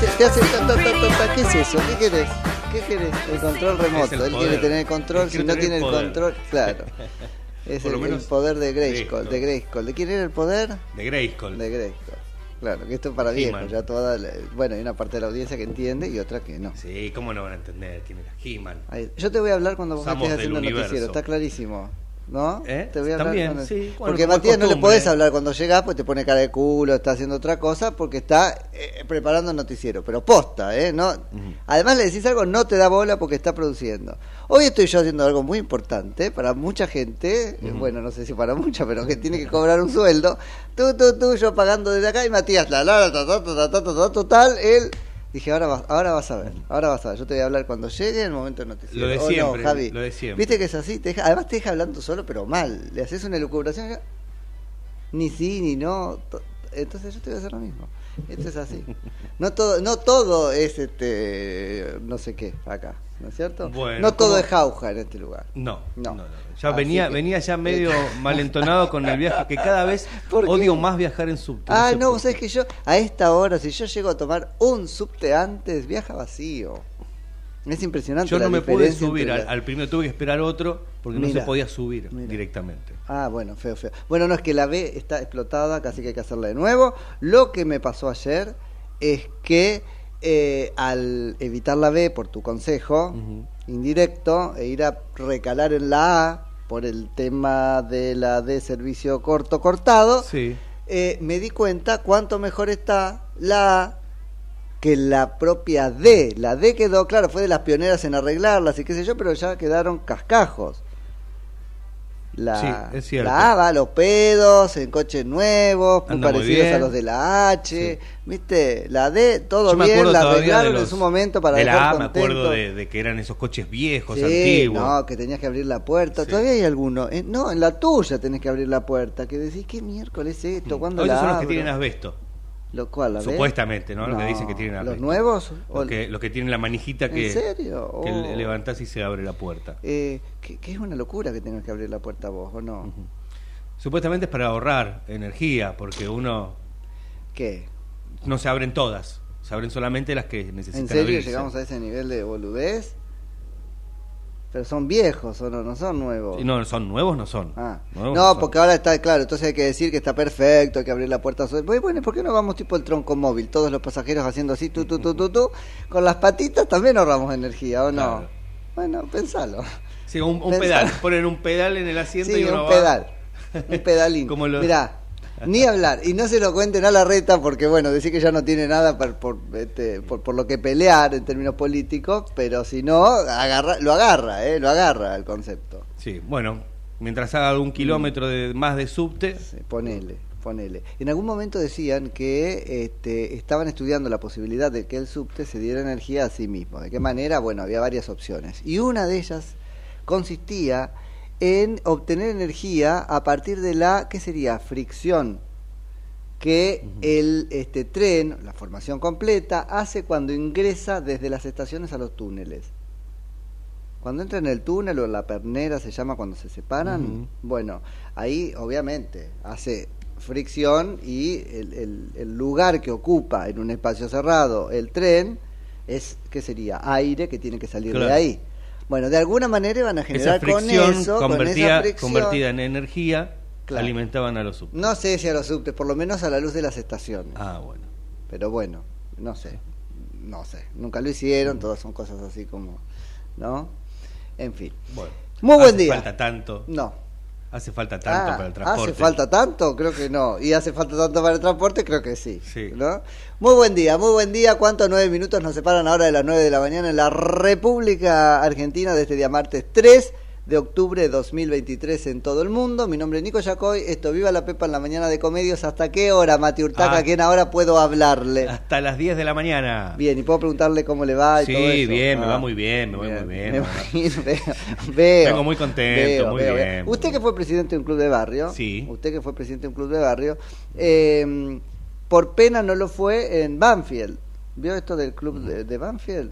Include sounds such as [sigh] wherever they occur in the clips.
te- te hace ta, ta, ta, ta, ta? ¿Qué es eso? ¿Qué querés? ¿Qué querés? El control remoto. el Él poder. quiere tener el control. Si no tiene el control, claro. [laughs] Es el, lo menos- el poder de Grayskull, de Grayskull. ¿De quién era el poder? De Grayskull. De Grayskull. Claro, que esto es para viejos. Ya toda la- bueno, hay una parte de la audiencia que entiende y otra que no. Sí, ¿cómo no van a entender quién era He-Man? Yo te voy a hablar cuando vos Somos estés haciendo el noticiero, está clarísimo. ¿No? Te voy a También, sí. Porque Matías no le podés hablar cuando llegas, pues te pone cara de culo, está haciendo otra cosa, porque está eh, preparando el noticiero. Pero posta, ¿eh? No. Además le decís algo, no te da bola porque está produciendo. Hoy estoy yo haciendo algo muy importante para mucha gente, eh, bueno, no sé si para mucha, pero que tiene que cobrar un sueldo. Tú, tú, tú, yo pagando desde acá y Matías, la, la, la, total, él Dije, ahora vas, ahora vas a ver, ahora vas a ver. Yo te voy a hablar cuando llegue el momento del noticiero. Lo de ¿O no, Javi? lo de siempre. Viste que es así, te deja- además te deja hablando solo, pero mal. Le haces una elucubración, ni sí, ni no. to- Entonces yo te voy a hacer lo mismo. Esto es así. No todo, no todo es este, no sé qué, acá, ¿no es cierto? Bueno, no todo ¿cómo? es jauja en este lugar. No, No. no, no. Ya Así venía, que- venía ya medio malentonado con el viaje, que cada vez [laughs] odio más viajar en subte. Ah, no, vos sabés que yo, a esta hora, si yo llego a tomar un subte antes, viaja vacío. Es impresionante. Yo la no me pude subir, al, primero tuve que esperar otro porque no se podía subir mira. directamente. Ah, bueno, feo, feo. Bueno, no es que la B está explotada, casi que hay que hacerla de nuevo. Lo que me pasó ayer es que eh, al evitar la B por tu consejo indirecto e ir a recalar en la A por el tema de la D servicio corto cortado, Sí. eh, me di cuenta cuánto mejor está la A que la propia D. La D quedó, claro, fue de las pioneras en arreglarlas y qué sé yo, pero ya quedaron cascajos. La, Sí, la A va a los pedos, en coches nuevos, muy Anda muy parecidos a los de la H, ¿viste? La D, todo Yo me bien, la arreglaron en su momento para de dejar la A, me contento. acuerdo de, de que eran esos coches viejos, Sí, antiguos. no, que tenías que abrir la puerta. Todavía hay alguno. Eh, no, en la tuya tenés que abrir la puerta. Que decís, ¿qué miércoles es esto? ¿Cuándo Esos la son los que tienen asbesto. ¿Lo cual? Supuestamente, ¿no? Los que dicen que tienen ¿Los nuevos? O- Los que, los que tienen la manijita que, ¿En serio? que Oh. le- levantás y se abre la puerta. Eh, que, que es una locura que tengas que abrir la puerta vos, ¿o no? Supuestamente es para ahorrar energía, porque uno ¿Qué? no se abren todas, se abren solamente las que necesitan ¿En serio abrirse. llegamos a ese nivel de boludez? Pero son viejos, ¿o no? No son nuevos. Sí, No, son nuevos, no son. Ah. Nuevos No, porque ahora está claro, entonces hay que decir que está perfecto, hay que abrir la puerta. Bueno, ¿por qué no vamos tipo el tronco móvil? Todos los pasajeros haciendo así, tú, tú, tú, tú, tú. Con las patitas también ahorramos energía, ¿o no? Claro. Bueno, pensalo. Sí, un, pedal, ponen un pedal en el asiento Sí, y uno un va- pedal. [laughs] Un pedalín. Como los- Mirá, Ni hablar. Y no se lo cuenten a la reta porque, bueno, decir que ya no tiene nada por, por, este, por, por lo que pelear en términos políticos, pero si no, agarra, lo agarra, ¿eh? Lo agarra el concepto. Sí, bueno, mientras haga algún kilómetro de, más de subte. Sí, ponele, ponele. En algún momento decían que este, estaban estudiando la posibilidad de que el subte se diera energía a sí mismo. ¿De qué manera? Bueno, había varias opciones. Y una de ellas consistía en obtener energía a partir de la, ¿qué sería? Fricción que el este, tren, la formación completa, hace cuando ingresa desde las estaciones a los túneles. Cuando entra en el túnel o en la pernera, se llama cuando se separan, bueno, ahí obviamente hace fricción y el, el- el lugar que ocupa en un espacio cerrado el tren es, ¿qué sería? Aire que tiene que salir de ahí. Bueno, de alguna manera van a Esa generar con eso, con convertida, esa fricción, convertida en energía Claro. alimentaban a los subtes. no sé si a los subtes, por lo menos a la luz de las estaciones. Ah, bueno. Pero bueno, no sé, no sé, nunca lo hicieron, todas son cosas así como, ¿no? En fin. Bueno. Muy buen día. falta tanto. No. Hace falta tanto Ah, para el transporte. ¿Hace falta tanto? Creo que no. ¿Y hace falta tanto para el transporte? Creo que sí. Sí. ¿no? Muy buen día, muy buen día. ¿Cuántos nueve minutos nos separan ahora de las nueve de la mañana en la República Argentina de este día martes 3 de octubre de 2023 en todo el mundo? Mi nombre es Nico Yacoy. Esto Viva la Pepa en la mañana de Comedios. ¿Hasta qué hora, Mati Urtaca? Ah. ¿A quién ahora puedo hablarle? Hasta las 10 de la mañana. Bien, y puedo preguntarle cómo le va y Sí, todo eso. bien, me Ah, va muy bien, me va muy bien. Me va- imagino, [laughs] veo, veo. Vengo muy contento, muy bien. Usted que fue presidente de un club de barrio, Sí. usted que fue presidente de un club de barrio, eh, por pena no lo fue en Banfield. ¿Vio esto del club de, de Banfield?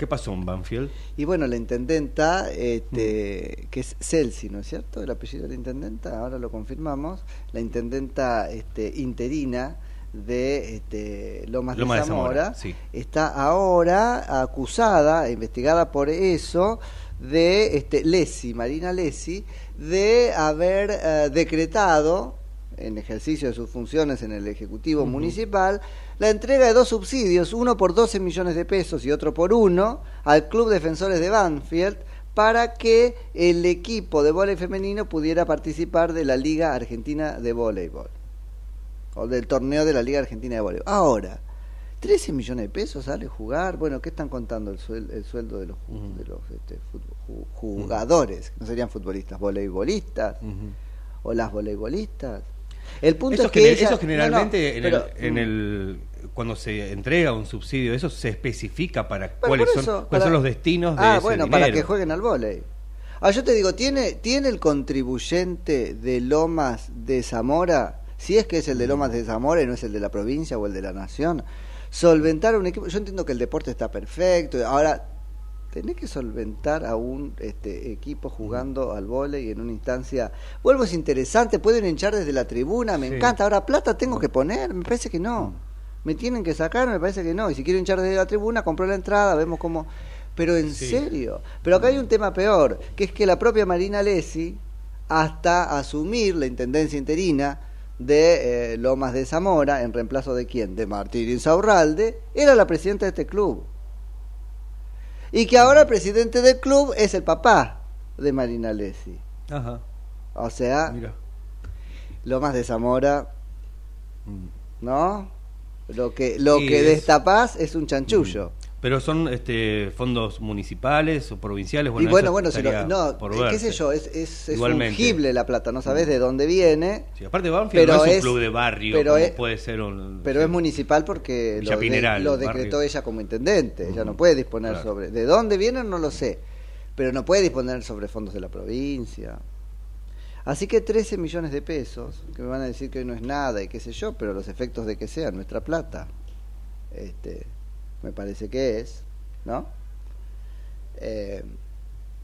¿Qué pasó en Banfield? Y bueno, la intendenta, este, Mm. que es Celsi, ¿no es cierto? El apellido de la intendenta, ahora lo confirmamos. La intendenta este, interina de este, Lomas, de de Zamora, sí. está ahora acusada, investigada por eso, de este, Lesi, Marina Lesi, de haber eh, decretado, en ejercicio de sus funciones en el Ejecutivo Municipal, la entrega de dos subsidios, uno por 12 millones de pesos y otro por uno, al Club Defensores de Banfield, para que el equipo de vóley femenino pudiera participar de la Liga Argentina de Voleibol, o del torneo de la Liga Argentina de Voleibol. Ahora, 13 millones de pesos sale jugar. Bueno, ¿qué están contando el, suel- el sueldo de los, de los este, jugadores? No serían futbolistas, voleibolistas o las voleibolistas. El punto Eso, es que gener- ella- eso no, no, generalmente en, pero, el, en el- cuando se entrega un subsidio, eso se especifica para cuáles son, cuáles son los destinos de Ah, ese bueno, dinero. para que jueguen al vóley. Ah, yo te digo, ¿tiene, ¿tiene el contribuyente de Lomas de Zamora, si es que es el de Lomas de Zamora y no es el de la provincia o el de la nación, solventar un equipo? Yo entiendo que el deporte está perfecto, ahora tenés que solventar a un este, equipo jugando al vóley en una instancia. Vuelvo, es interesante, pueden hinchar desde la tribuna, me Sí. encanta. Ahora, plata tengo que poner, me parece que no. Me tienen que sacar, me parece que no. Y si quiero hinchar desde la tribuna, compro la entrada, vemos cómo. Pero en Sí. serio. Pero acá hay un tema peor, que es que la propia Marina Lesi, hasta asumir la intendencia interina de eh, Lomas de Zamora, en reemplazo de quién? De Martín Insaurralde, era la presidenta de este club. Y que ahora el presidente del club es el papá de Marina Lesi. Ajá, O sea, mira. Lomas de Zamora. ¿no? Lo que, lo Sí, que es- destapás es un chanchullo. Pero son este, fondos municipales o provinciales. y Bueno, bueno, bueno, si lo- no, por qué sé yo, es, es, es fungible la plata, no sabes de dónde viene, Sí, aparte Banfield Pero no es un club de barrio, pero como es- puede ser un... pero es municipal porque lo, de- lo decretó barrio. ella como intendente, ella no puede disponer Claro. sobre... ¿De dónde viene? No lo sé, pero no puede disponer sobre fondos de la provincia. Así que 13 millones de pesos, que me van a decir que hoy no es nada y qué sé yo, pero los efectos de que sea nuestra plata, este, me parece que es, ¿no? Eh,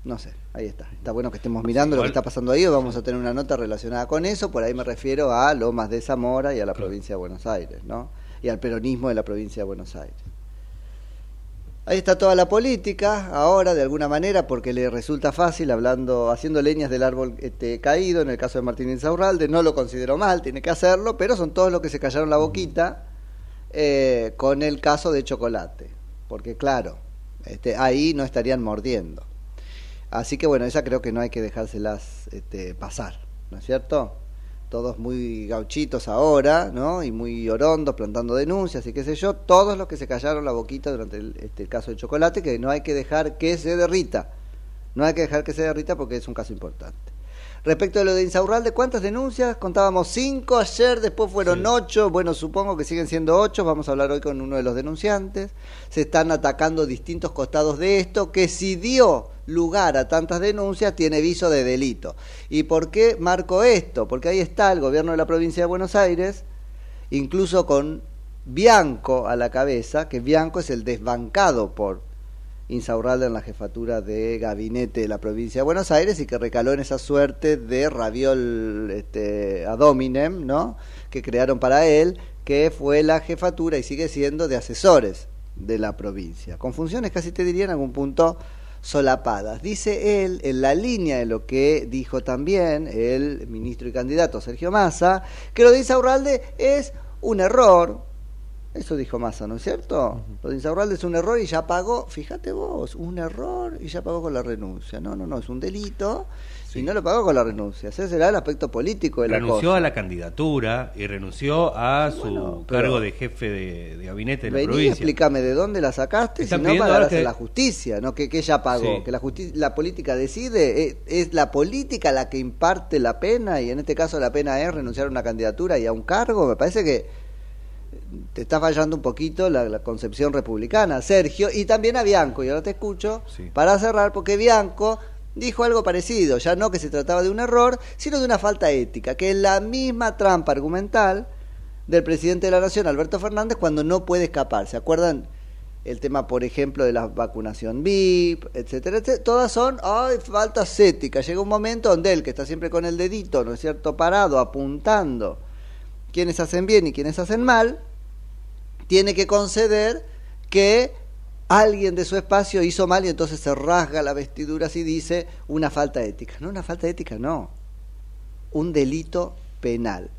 no sé, ahí está. Está bueno que estemos mirando lo que está pasando ahí. Vamos a tener una nota relacionada con eso. Por ahí me refiero a Lomas de Zamora y a la provincia de Buenos Aires, ¿no? Y al peronismo de la provincia de Buenos Aires. Ahí está toda la política, ahora de alguna manera, porque le resulta fácil, hablando, haciendo leñas del árbol este, caído, en el caso de Martín Insaurralde, no lo considero mal, tiene que hacerlo, pero son todos los que se callaron la boquita eh, con el caso de Chocolate, porque claro, este, ahí no estarían mordiendo. Así que bueno, esa creo que no hay que dejárselas este, pasar, ¿no es cierto? Todos muy gauchitos ahora, ¿no? Y muy orondos, plantando denuncias y qué sé yo, todos los que se callaron la boquita durante el, este, el caso de chocolate, que no hay que dejar que se derrita. No hay que dejar que se derrita porque es un caso importante. Respecto de lo de Insaurralde, ¿cuántas denuncias? Contábamos cinco ayer, después fueron ocho, bueno, supongo que siguen siendo ocho, vamos a hablar hoy con uno de los denunciantes. Se están atacando distintos costados de esto, que si dio lugar a tantas denuncias, tiene viso de delito. ¿Y por qué marco esto? Porque ahí está el gobierno de la provincia de Buenos Aires, incluso con Bianco a la cabeza, que Bianco es el desbancado por Insaurralde en la jefatura de gabinete de la provincia de Buenos Aires y que recaló en esa suerte de raviol este, ¿no? que crearon para él, que fue la jefatura y sigue siendo de asesores de la provincia, con funciones casi te diría en algún punto solapadas. Dice él, en la línea de lo que dijo también el ministro y candidato Sergio Massa, que lo de Insaurralde es un error, eso dijo Massa, ¿no es cierto? Lo de Insaurralde es un error y ya pagó, fíjate vos, un error y ya pagó con la renuncia. No, no, no, es un delito y no lo pagó con la renuncia. Ese será el aspecto político de la renunció cosa. a la candidatura y renunció a su cargo de jefe de, de gabinete de la Vení, provincia. explícame de dónde la sacaste, si no hacer que- la justicia, no que, que ella pagó, Sí. que la, justi- la política decide, es, es la política la que imparte la pena y en este caso la pena es renunciar a una candidatura y a un cargo, me parece que te está fallando un poquito la, la concepción republicana, Sergio, y también a Bianco, y ahora te escucho, para cerrar, porque Bianco dijo algo parecido, ya no que se trataba de un error, sino de una falta ética, que es la misma trampa argumental del presidente de la Nación, Alberto Fernández, cuando no puede escapar. ¿Se acuerdan? El tema, por ejemplo, de la vacunación VIP, etcétera, etcétera. Todas son, ay, faltas éticas. Llega un momento donde él, que está siempre con el dedito, ¿no es cierto?, parado, apuntando quienes hacen bien y quienes hacen mal, tiene que conceder que alguien de su espacio hizo mal y entonces se rasga la vestidura y dice una falta ética. No, una falta ética, no. Un delito penal.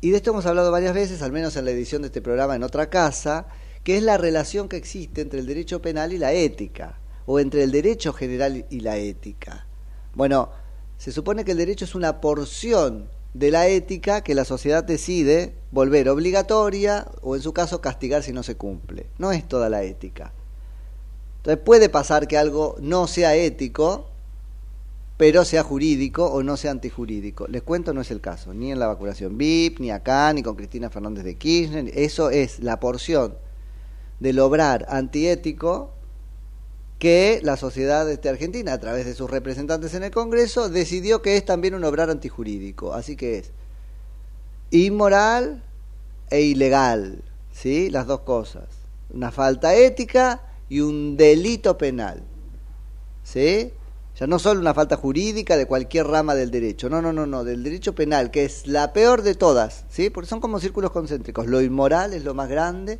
Y de esto hemos hablado varias veces, al menos en la edición de este programa en otra casa, que es la relación que existe entre el derecho penal y la ética, o entre el derecho general y la ética. Bueno, se supone que el derecho es una porción de la ética que la sociedad decide volver obligatoria o en su caso castigar si no se cumple. No es toda la ética. Entonces puede pasar que algo no sea ético, pero sea jurídico o no sea antijurídico. Les cuento, no es el caso, ni en la vacunación VIP, ni acá, ni con Cristina Fernández de Kirchner. Eso es la porción del obrar antiético que la sociedad este, argentina, a través de sus representantes en el Congreso, decidió que es también un obrar antijurídico. Así que es inmoral e ilegal, ¿sí? Las dos cosas. Una falta ética y un delito penal, ¿sí? Ya no solo una falta jurídica de cualquier rama del derecho, no, no, no, no, del derecho penal, que es la peor de todas, ¿sí? Porque son como círculos concéntricos. Lo inmoral es lo más grande,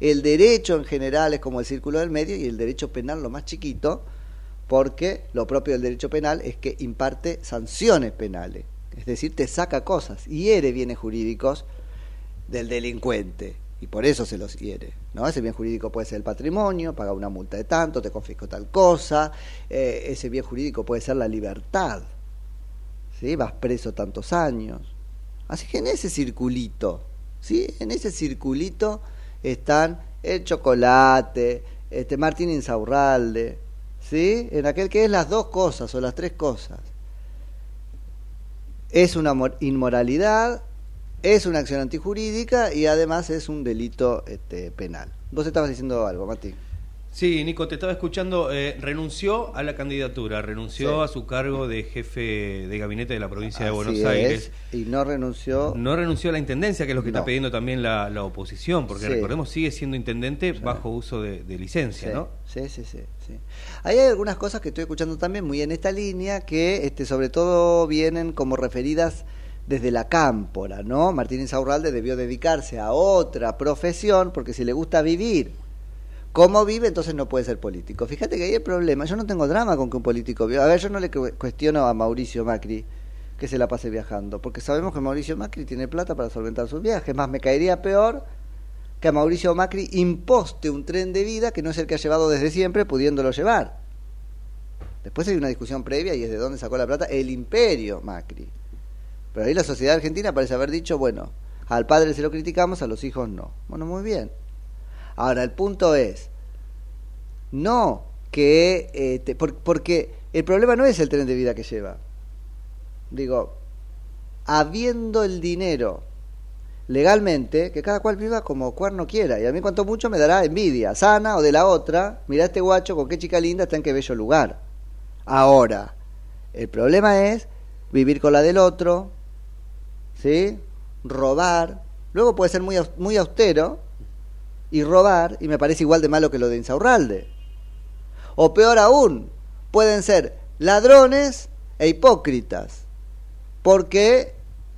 el derecho en general es como el círculo del medio y el derecho penal lo más chiquito, porque lo propio del derecho penal es que imparte sanciones penales, es decir, te saca cosas, hiere bienes jurídicos del delincuente y por eso se los hiere. ¿no? Ese bien jurídico puede ser el patrimonio, paga una multa de tanto, te confisco tal cosa, eh, ese bien jurídico puede ser la libertad, ¿sí? vas preso tantos años. Así que en ese circulito, ¿sí? en ese circulito están el chocolate, este Martín Insaurralde, ¿sí? en aquel que es las dos cosas o las tres cosas. Es una mor- inmoralidad, es una acción antijurídica y además es un delito este, penal. Vos estabas diciendo algo, Martín. Sí, Nico, te estaba escuchando. eh, renunció a la candidatura, renunció Sí. a su cargo de jefe de gabinete de la provincia de Así Buenos es, Aires. Y no renunció. No renunció a la intendencia, que es lo que No. está pidiendo también la, la oposición, porque Sí. recordemos sigue siendo intendente bajo uso de, de licencia, ¿no? Sí, sí, sí, sí. Ahí hay algunas cosas que estoy escuchando también muy en esta línea que este, sobre todo vienen como referidas desde la cámpora, ¿no? Martín Insaurralde debió dedicarse a otra profesión porque si le gusta vivir como vive, entonces no puede ser político. Fíjate que ahí hay problema. Yo no tengo drama con que un político viva. A ver, yo no le cu- cuestiono a Mauricio Macri que se la pase viajando, porque sabemos que Mauricio Macri tiene plata para solventar sus viajes. Más me caería peor que a Mauricio Macri imposte un tren de vida que no es el que ha llevado desde siempre, pudiéndolo llevar. Después hay una discusión previa y es de dónde sacó la plata el imperio Macri. Pero ahí la sociedad argentina parece haber dicho, bueno, al padre se lo criticamos, a los hijos no. Bueno, muy bien. Ahora, el punto es, no que, te- por- porque el problema no es el tren de vida que lleva. Digo, habiendo el dinero legalmente, que cada cual viva como cuerno quiera. Y a mí cuanto mucho me dará envidia, sana o de la otra. Mirá este guacho con qué chica linda está en qué bello lugar. Ahora, el problema es vivir con la del otro, ¿sí? Robar. Luego puede ser muy, muy austero y robar, y me parece igual de malo que lo de Insaurralde. O peor aún, pueden ser ladrones e hipócritas, porque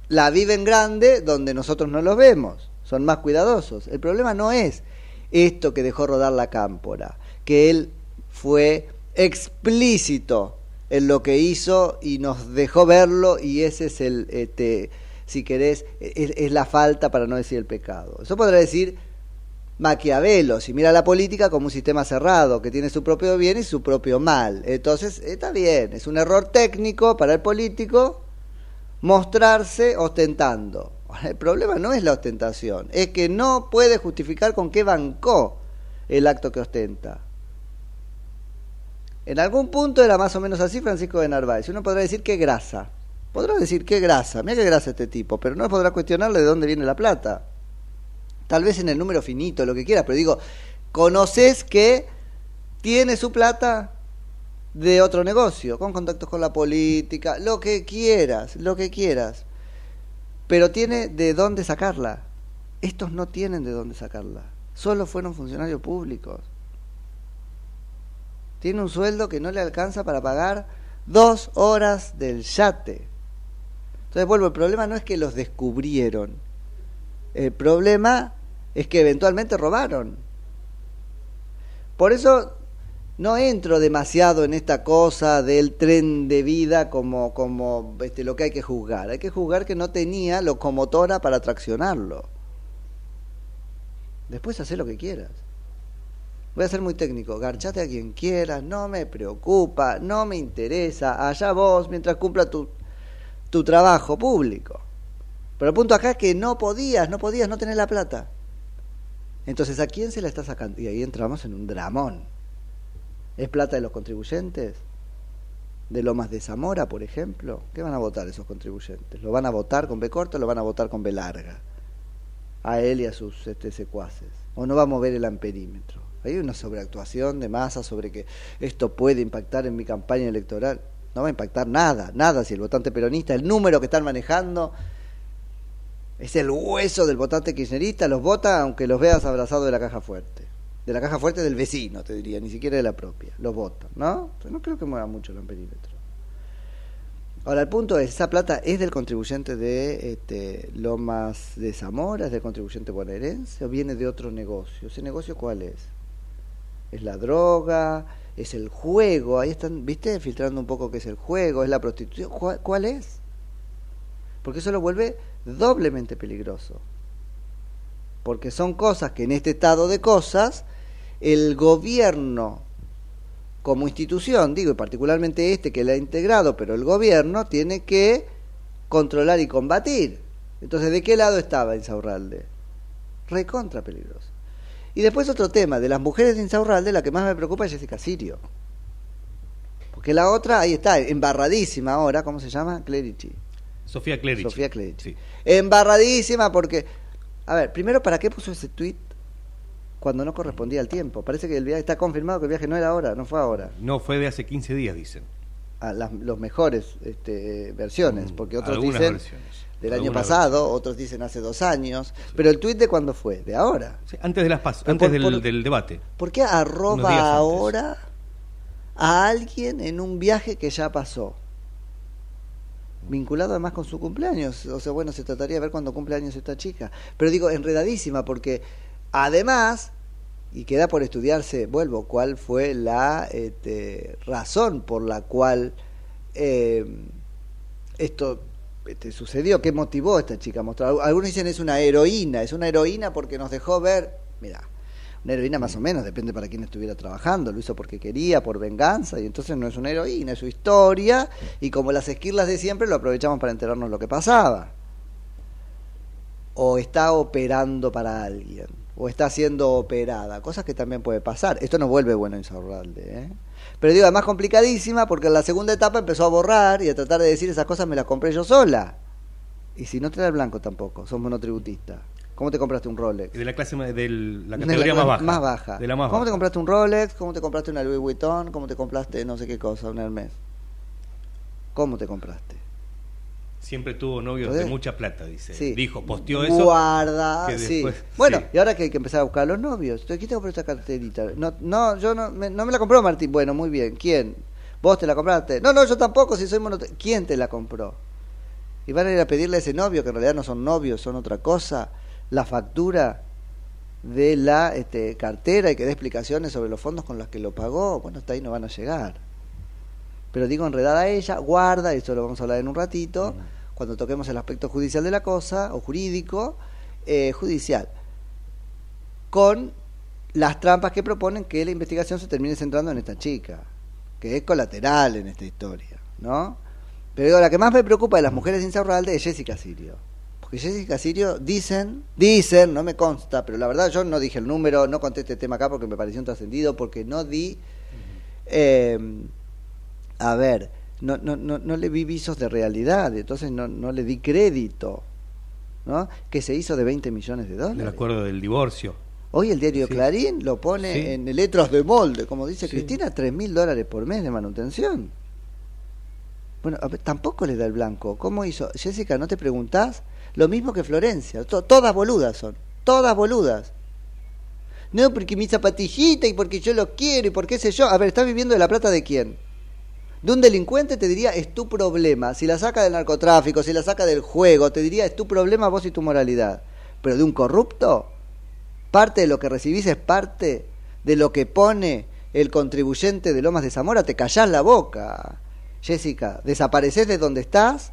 la viven grande donde nosotros no los vemos, son más cuidadosos. El problema no es esto que dejó rodar la cámpora, que él fue explícito en lo que hizo y nos dejó verlo y ese es el, este, si querés, es, es la falta para no decir el pecado. Eso podrá decir Maquiavelo, si mira la política como un sistema cerrado, que tiene su propio bien y su propio mal. Entonces, está bien, es un error técnico para el político mostrarse ostentando. El problema no es la ostentación, es que no puede justificar con qué bancó el acto que ostenta. En algún punto era más o menos así Francisco de Narváez. Uno podrá decir qué grasa. Podrá decir qué grasa, mira qué grasa este tipo, pero no podrá cuestionarle de dónde viene la plata. Tal vez en el número finito, lo que quieras, pero digo, conoces que tiene su plata de otro negocio, con contactos con la política, lo que quieras, lo que quieras. Pero tiene de dónde sacarla. Estos no tienen de dónde sacarla. Solo fueron funcionarios públicos. Tiene un sueldo que no le alcanza para pagar dos horas del yate. Entonces vuelvo, el problema no es que los descubrieron. El problema es que eventualmente robaron. Por eso no entro demasiado en esta cosa del tren de vida como, como este, lo que hay que juzgar. Hay que juzgar que no tenía locomotora para traccionarlo. Después hace lo que quieras. Voy a ser muy técnico. Garchate a quien quieras, no me preocupa, no me interesa. Allá vos mientras cumpla tu, tu trabajo público. Pero el punto acá es que no podías, no podías, no tener la plata. Entonces, ¿a quién se la está sacando? Y ahí entramos en un dramón. ¿Es plata de los contribuyentes? ¿De Lomas de Zamora, por ejemplo? ¿Qué van a votar esos contribuyentes? ¿Lo van a votar con B corto o lo van a votar con B larga? A él y a sus este, secuaces. ¿O no va a mover el amperímetro? Hay una sobreactuación de masa sobre que esto puede impactar en mi campaña electoral. No va a impactar nada, nada si el votante peronista, el número que están manejando es el hueso del votante kirchnerista, los vota aunque los veas abrazados de la caja fuerte. De la caja fuerte del vecino, te diría, ni siquiera de la propia. Los vota, ¿no? Entonces no creo que mueva mucho el amperímetro. Ahora, el punto es, ¿esa plata es del contribuyente de este, Lomas de Zamora, es del contribuyente bonaerense o viene de otro negocio? ¿Ese negocio cuál es? ¿Es la droga? ¿Es el juego? Ahí están, ¿viste? Filtrando un poco qué es el juego, es la prostitución. ¿Cuál, cuál es? Porque eso lo vuelve doblemente peligroso. Porque son cosas que en este estado de cosas el gobierno como institución, digo, y particularmente este que la ha integrado, pero el gobierno tiene que controlar y combatir. Entonces, ¿de qué lado estaba Insaurralde? Recontra peligroso. Y después otro tema, de las mujeres de Insaurralde, la que más me preocupa es Jessica Sirio. Porque la otra, ahí está, embarradísima ahora, ¿cómo se llama? Clerici. Sofía Clerici. Sofía Clerici. Embarradísima porque... A ver, primero, ¿para qué puso ese tweet cuando no correspondía al tiempo? Parece que el viaje está confirmado que el viaje no era ahora, no fue ahora. No, fue de hace 15 días, dicen. Las los mejores este, versiones, porque otros algunas dicen versiones. del año pasado, otros dicen hace dos años, pero el tweet de cuándo fue, de ahora. Sí, antes de las PAS, Pero antes por- del, por- del debate. ¿Por qué arroba ahora a alguien en un viaje que ya pasó? Vinculado además con su cumpleaños. O sea, bueno, se trataría de ver cuándo cumple años esta chica. Pero digo, enredadísima, porque además, y queda por estudiarse, vuelvo, cuál fue la este, razón por la cual eh, esto este, sucedió, qué motivó a esta chica a mostrar. Algunos dicen es una heroína, es una heroína porque nos dejó ver, mira, Una heroína más o menos, depende para quién estuviera trabajando. Lo hizo porque quería, por venganza, y entonces no es una heroína, es su historia. Y como las esquirlas de siempre, lo aprovechamos para enterarnos lo que pasaba. O está operando para alguien, o está siendo operada, cosas que también puede pasar. Esto no vuelve bueno Insaurralde, ¿eh? Pero digo, además complicadísima porque en la segunda etapa empezó a borrar y a tratar de decir esas cosas me las compré yo sola. Y si no te da el blanco tampoco, sos monotributista. ¿Cómo te compraste un Rolex? De la clase de la De categoría la- más baja. Más baja. De la más ¿Cómo te compraste un Rolex? ¿Cómo te compraste una Louis Vuitton? ¿Cómo te compraste no sé qué cosa, un Hermes? ¿Cómo te compraste? Siempre tuvo novios de mucha plata, dice. Sí. Dijo, posteó eso. Guarda, que sí. después- Bueno, sí. y ahora que hay que empezar a buscar a los novios. ¿quién te compró esta carterita? No, no yo no me, no me la compró Martín. Bueno, muy bien. ¿Quién? ¿Vos te la compraste? No, no, yo tampoco, si soy monote... ¿Quién te la compró? Y van a ir a pedirle a ese novio, que en realidad no son novios, son otra cosa, la factura de la este, cartera y que dé explicaciones sobre los fondos con los que lo pagó. Bueno, hasta ahí no van a llegar. Pero digo, enredada a ella, guarda, esto lo vamos a hablar en un ratito, cuando toquemos el aspecto judicial de la cosa, o jurídico, eh, judicial, con las trampas que proponen que la investigación se termine centrando en esta chica, que es colateral en esta historia, ¿no? Pero digo, la que más me preocupa de las mujeres de Insaurralde es Jessica Sirio. Porque Jessica Sirio dicen, dicen, no me consta, pero la verdad yo no dije el número, no conté este tema acá porque me pareció un trascendido, porque no di, eh, a ver, no, no, no, no le vi visos de realidad, entonces no, no le di crédito, ¿no? Que se hizo de 20 millones de dólares. Del acuerdo del divorcio. Hoy el diario Sí. Clarín lo pone Sí. en letras de molde, como dice Sí. Cristina, tres mil dólares por mes de manutención. Bueno, tampoco le da el blanco. ¿Cómo hizo? Jessica, ¿no te preguntás? Lo mismo que Florencia. To- todas boludas son. Todas boludas. No, porque mi zapatillita y porque yo lo quiero y porque sé yo. A ver, ¿estás viviendo de la plata de quién? De un delincuente te diría es tu problema. Si la saca del narcotráfico, si la saca del juego, te diría es tu problema vos y tu moralidad. Pero de un corrupto, parte de lo que recibís es parte de lo que pone el contribuyente de Lomas de Zamora, te callás la boca. Jessica, desapareces de donde estás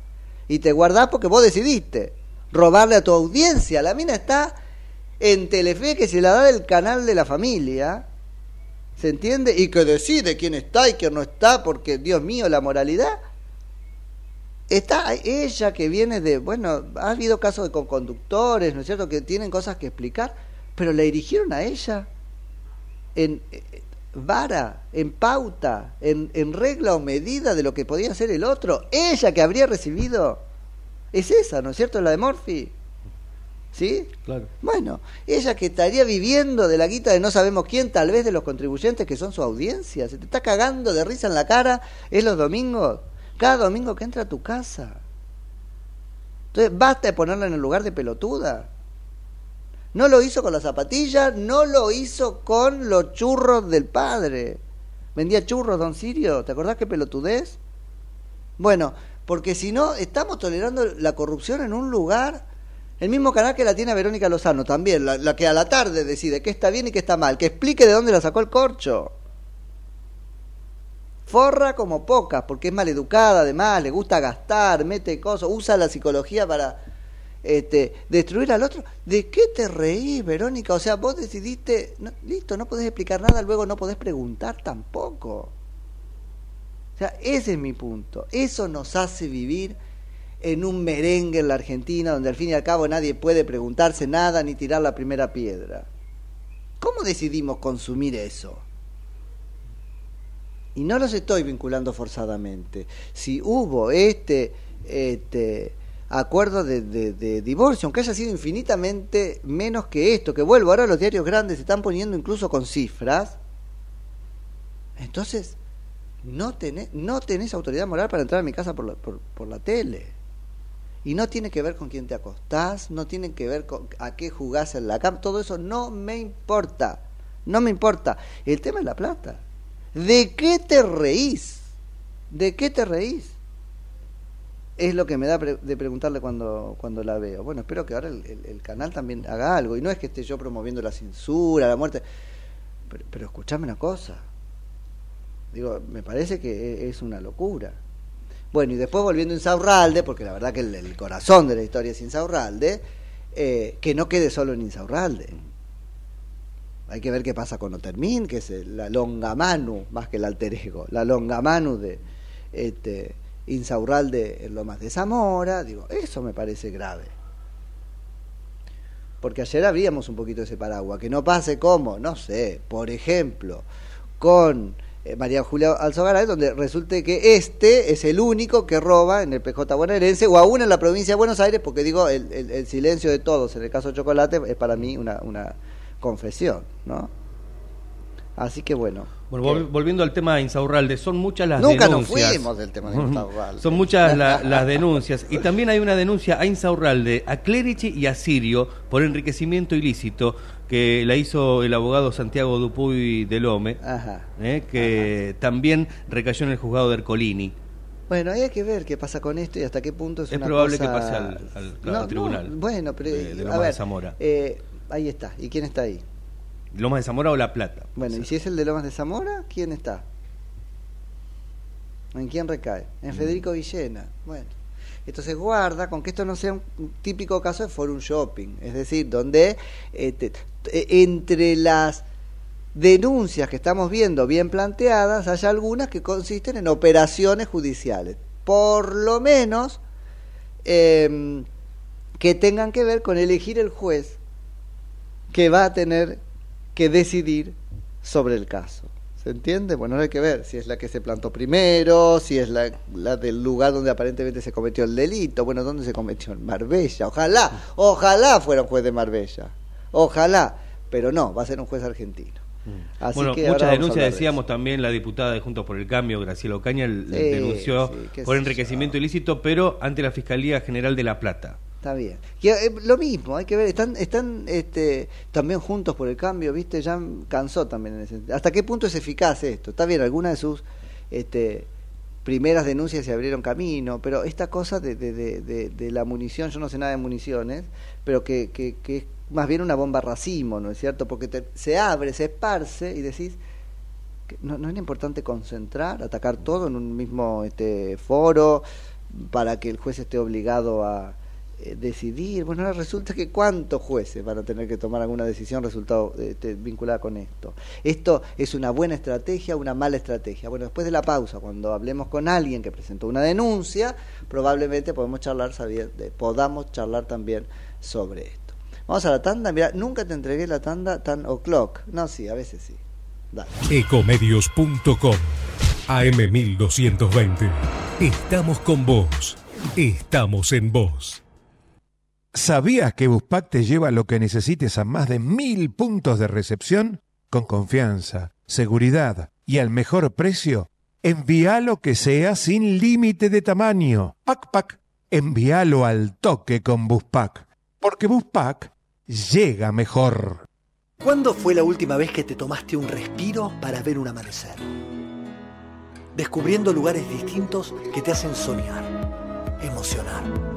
y te guardás porque vos decidiste robarle a tu audiencia. La mina está en Telefe que se la da del canal de la familia, ¿se entiende? Y que decide quién está y quién no está, porque Dios mío, la moralidad. Está ella que viene de, bueno, ha habido casos de con conductores, ¿no es cierto?, que tienen cosas que explicar, pero la dirigieron a ella en eh, vara, en pauta, en, en regla o medida de lo que podía hacer el otro. Ella que habría recibido, es esa, ¿no es cierto?, la de Morphy. ¿Sí? Claro. Bueno, ella que estaría viviendo de la guita de no sabemos quién, tal vez de los contribuyentes que son su audiencia, se te está cagando de risa en la cara, es los domingos, cada domingo que entra a tu casa. Entonces, basta de ponerla en el lugar de pelotuda. No lo hizo con la zapatilla, no lo hizo con los churros del padre. Vendía churros, don Sirio, ¿te acordás qué pelotudez? Bueno, porque si no, estamos tolerando la corrupción en un lugar el mismo canal que la tiene Verónica Lozano también, la, que a la tarde decide qué está bien y qué está mal, que explique de dónde la sacó el corcho. Forra como pocas, porque es maleducada además, le gusta gastar, mete cosas, usa la psicología para este, destruir al otro. ¿De qué te reís, Verónica? O sea, vos decidiste, no, listo, no podés explicar nada, luego no podés preguntar tampoco. O sea, ese es mi punto. Eso nos hace vivir en un merengue en la Argentina donde al fin y al cabo nadie puede preguntarse nada ni tirar la primera piedra. ¿Cómo decidimos consumir eso? Y no los estoy vinculando forzadamente. Si hubo este, este acuerdo de, de, divorcio, aunque haya sido infinitamente menos que esto, que vuelvo, ahora los diarios grandes se están poniendo incluso con cifras, entonces no tenés, no tenés autoridad moral para entrar a mi casa por la, por, la tele. Y no tiene que ver con quién te acostás, no tiene que ver con a qué jugás en la cama, todo eso no me importa, no me importa. El tema es la plata. ¿De qué te reís? ¿De qué te reís? Es lo que me da de preguntarle cuando, cuando la veo. Bueno, espero que ahora el, el- el canal también haga algo. Y no es que esté yo promoviendo la censura, la muerte. Pero, pero escuchame una cosa. Digo, me parece que e- es una locura. Bueno, y después volviendo a Insaurralde, porque la verdad que el, corazón de la historia es Insaurralde, eh, que no quede solo en Insaurralde. hay que ver qué pasa con Otermin, que es la longa manu, más que el alter ego, la longa manu de este, Insaurralde en Lomas de Zamora. Digo, eso me parece grave. Porque ayer abríamos un poquito ese paraguas. Que no pase como, no sé, por ejemplo, con María Julia Alzogaray, donde resulte que este es el único que roba en el PJ bonaerense o aún en la provincia de Buenos Aires, porque digo, el, el- el silencio de todos en el caso Chocolate es para mí una, una confesión, ¿no? Así que bueno. Bueno, vol- volviendo al tema de Insaurralde, son muchas las Nunca nos denuncias. fuimos del tema de Insaurralde. Son muchas la- las denuncias. Y también hay una denuncia a Insaurralde, a Clerici y a Sirio por enriquecimiento ilícito que la hizo el abogado Santiago Dupuy del Ome, Ajá. eh, que también recayó en el juzgado de Ercolini. Bueno, hay que ver qué pasa con esto y hasta qué punto es, Es una probable cosa- que pase al- al tribunal bueno, pero de- de a Lomas de ver, Zamora. eh, ahí está. ¿Y quién está ahí? ¿Lomas de Zamora o La Plata? Bueno, ¿y si es el de Lomas de Zamora? ¿Quién está? ¿En quién recae? En Federico Villena. Bueno, entonces guarda con que esto no sea un típico caso de forum shopping, es decir, donde este, t- entre las denuncias que estamos viendo bien planteadas, hay algunas que consisten en operaciones judiciales, por lo menos em, que tengan que ver con elegir el juez que va a tener que decidir sobre el caso. ¿Se entiende? Bueno, hay que ver si es la que se plantó primero, si es la, la del lugar donde aparentemente se cometió el delito. Bueno, ¿dónde se cometió? En Marbella. Ojalá, ojalá fuera un juez de Marbella. Ojalá. Pero no, va a ser un juez argentino. Así bueno, que muchas denuncias de decíamos también la diputada de Juntos por el Cambio, Graciela Ocaña, Sí, denunció sí, por enriquecimiento ilícito, pero ante la Fiscalía General de La Plata. Está bien. Eh, lo mismo, hay que ver, están, están este, también juntos por el cambio, ¿viste? Ya cansó también en ese. ¿Hasta qué punto es eficaz esto? Está bien, algunas de sus este, primeras denuncias se abrieron camino, pero esta cosa de, de, de, de- la munición, yo no sé nada de municiones, pero que, que, que es más bien una bomba racimo, ¿no es cierto? Porque te- se abre, se esparce y decís, no, no era importante concentrar, atacar todo en un mismo este, foro para que el juez esté obligado a eh, decidir. Bueno, ahora resulta que cuántos jueces van a tener que tomar alguna decisión resultado este, vinculada con esto. Esto es una buena estrategia, una mala estrategia. Bueno, después de la pausa, cuando hablemos con alguien que presentó una denuncia, probablemente podemos charlar, podamos charlar también sobre esto. Vamos a la tanda. Mira, nunca te entregué la tanda tan o'clock. No, sí, a veces sí. Ecomedios.com AM1220. Estamos con vos. Estamos en vos. ¿Sabías que Buspack te lleva lo que necesites a más de mil puntos de recepción? Con confianza, seguridad y al mejor precio. Envíalo que sea sin límite de tamaño. Pac Pac, envíalo al toque con Buspack. Porque Buspack llega mejor. ¿Cuándo fue la última vez que te tomaste un respiro para ver un amanecer? Descubriendo lugares distintos que te hacen soñar, emocionar.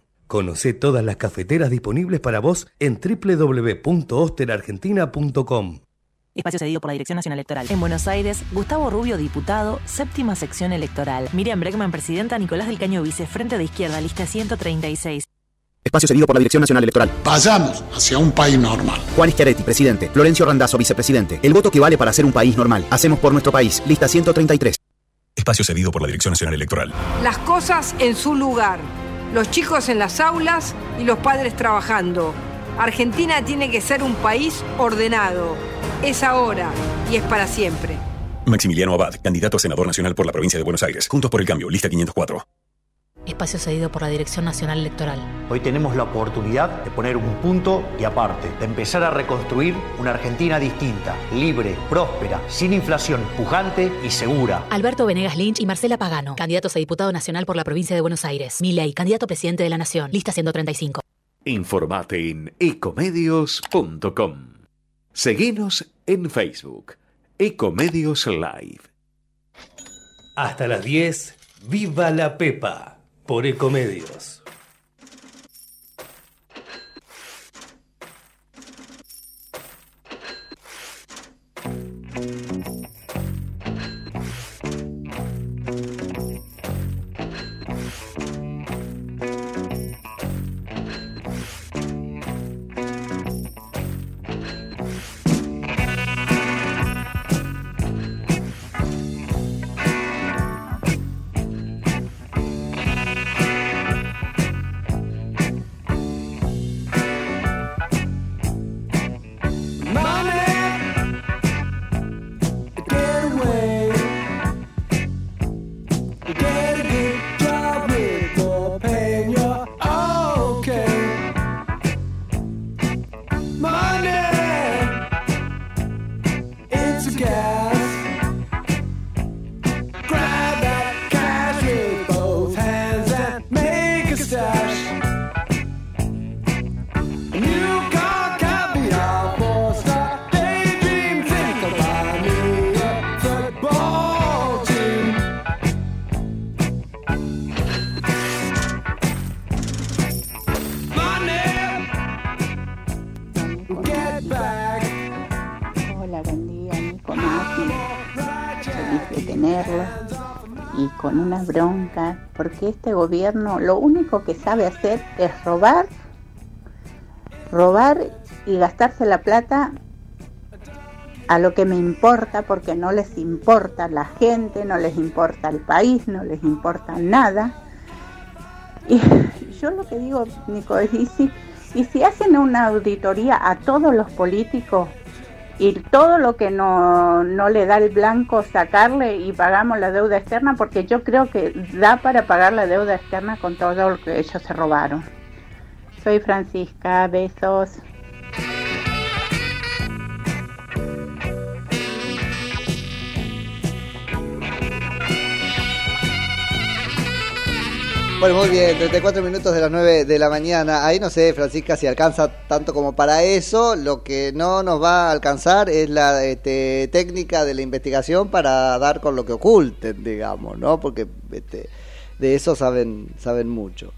Conoce todas las cafeteras disponibles para vos en www.osterargentina.com. Espacio cedido por la Dirección Nacional Electoral. En Buenos Aires, Gustavo Rubio, diputado, séptima sección electoral. Miriam Bregman, presidenta. Nicolás del Caño, vice, frente de izquierda, lista 136. Espacio cedido por la Dirección Nacional Electoral. Vayamos hacia un país normal. Juan Schiaretti, presidente. Florencio Randazzo, vicepresidente. El voto que vale para ser un país normal. Hacemos por nuestro país. Lista 133. Espacio cedido por la Dirección Nacional Electoral. Las cosas en su lugar. Los chicos en las aulas y los padres trabajando. Argentina tiene que ser un país ordenado. Es ahora y es para siempre. Maximiliano Abad, candidato a senador nacional por la provincia de Buenos Aires. Juntos por el cambio, lista 504. Espacio cedido por la Dirección Nacional Electoral. Hoy tenemos la oportunidad de poner un punto y aparte, de empezar a reconstruir una Argentina distinta, libre, próspera, sin inflación, pujante y segura. Alberto Venegas Lynch y Marcela Pagano, candidatos a diputado nacional por la provincia de Buenos Aires. Milei, candidato a presidente de la Nación. Lista 135. Informate en ecomedios.com. Seguinos en Facebook. Ecomedios Live. Hasta las 10, Viva la Pepa, por Ecomedios. Y con una bronca, porque este gobierno lo único que sabe hacer es robar, robar y gastarse la plata a lo que me importa, porque no les importa la gente, no les importa el país, no les importa nada. Y [laughs] yo lo que digo, Nico, es, y si, y si hacen una auditoría a todos los políticos y todo lo que no, no le da el blanco sacarle y pagamos la deuda externa, porque yo creo que da para pagar la deuda externa con todo lo que ellos se robaron. Soy Francisca, besos. Bueno, muy bien, 34 minutos de las 9 de la mañana. Ahí no sé, Francisca, si alcanza tanto como para eso. Lo que no nos va a alcanzar es la este, técnica de la investigación para dar con lo que oculten, digamos, ¿no? Porque este, de eso saben, saben mucho.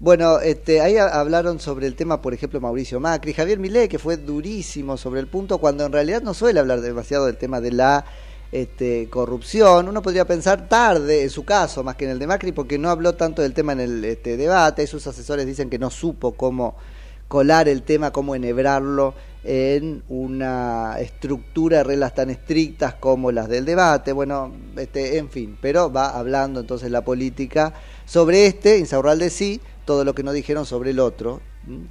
Bueno, este, ahí ha- hablaron sobre el tema, por ejemplo, Mauricio Macri, Javier Milei, que fue durísimo sobre el punto, cuando en realidad no suele hablar demasiado del tema de la este, corrupción. Uno podría pensar tarde en su caso, más que en el de Macri, porque no habló tanto del tema en el este, debate. Sus asesores dicen que no supo cómo colar el tema, cómo enhebrarlo en una estructura de reglas tan estrictas como las del debate. Bueno, este, en fin, pero va hablando entonces la política sobre este, Insaurralde sí, todo lo que no dijeron sobre el otro,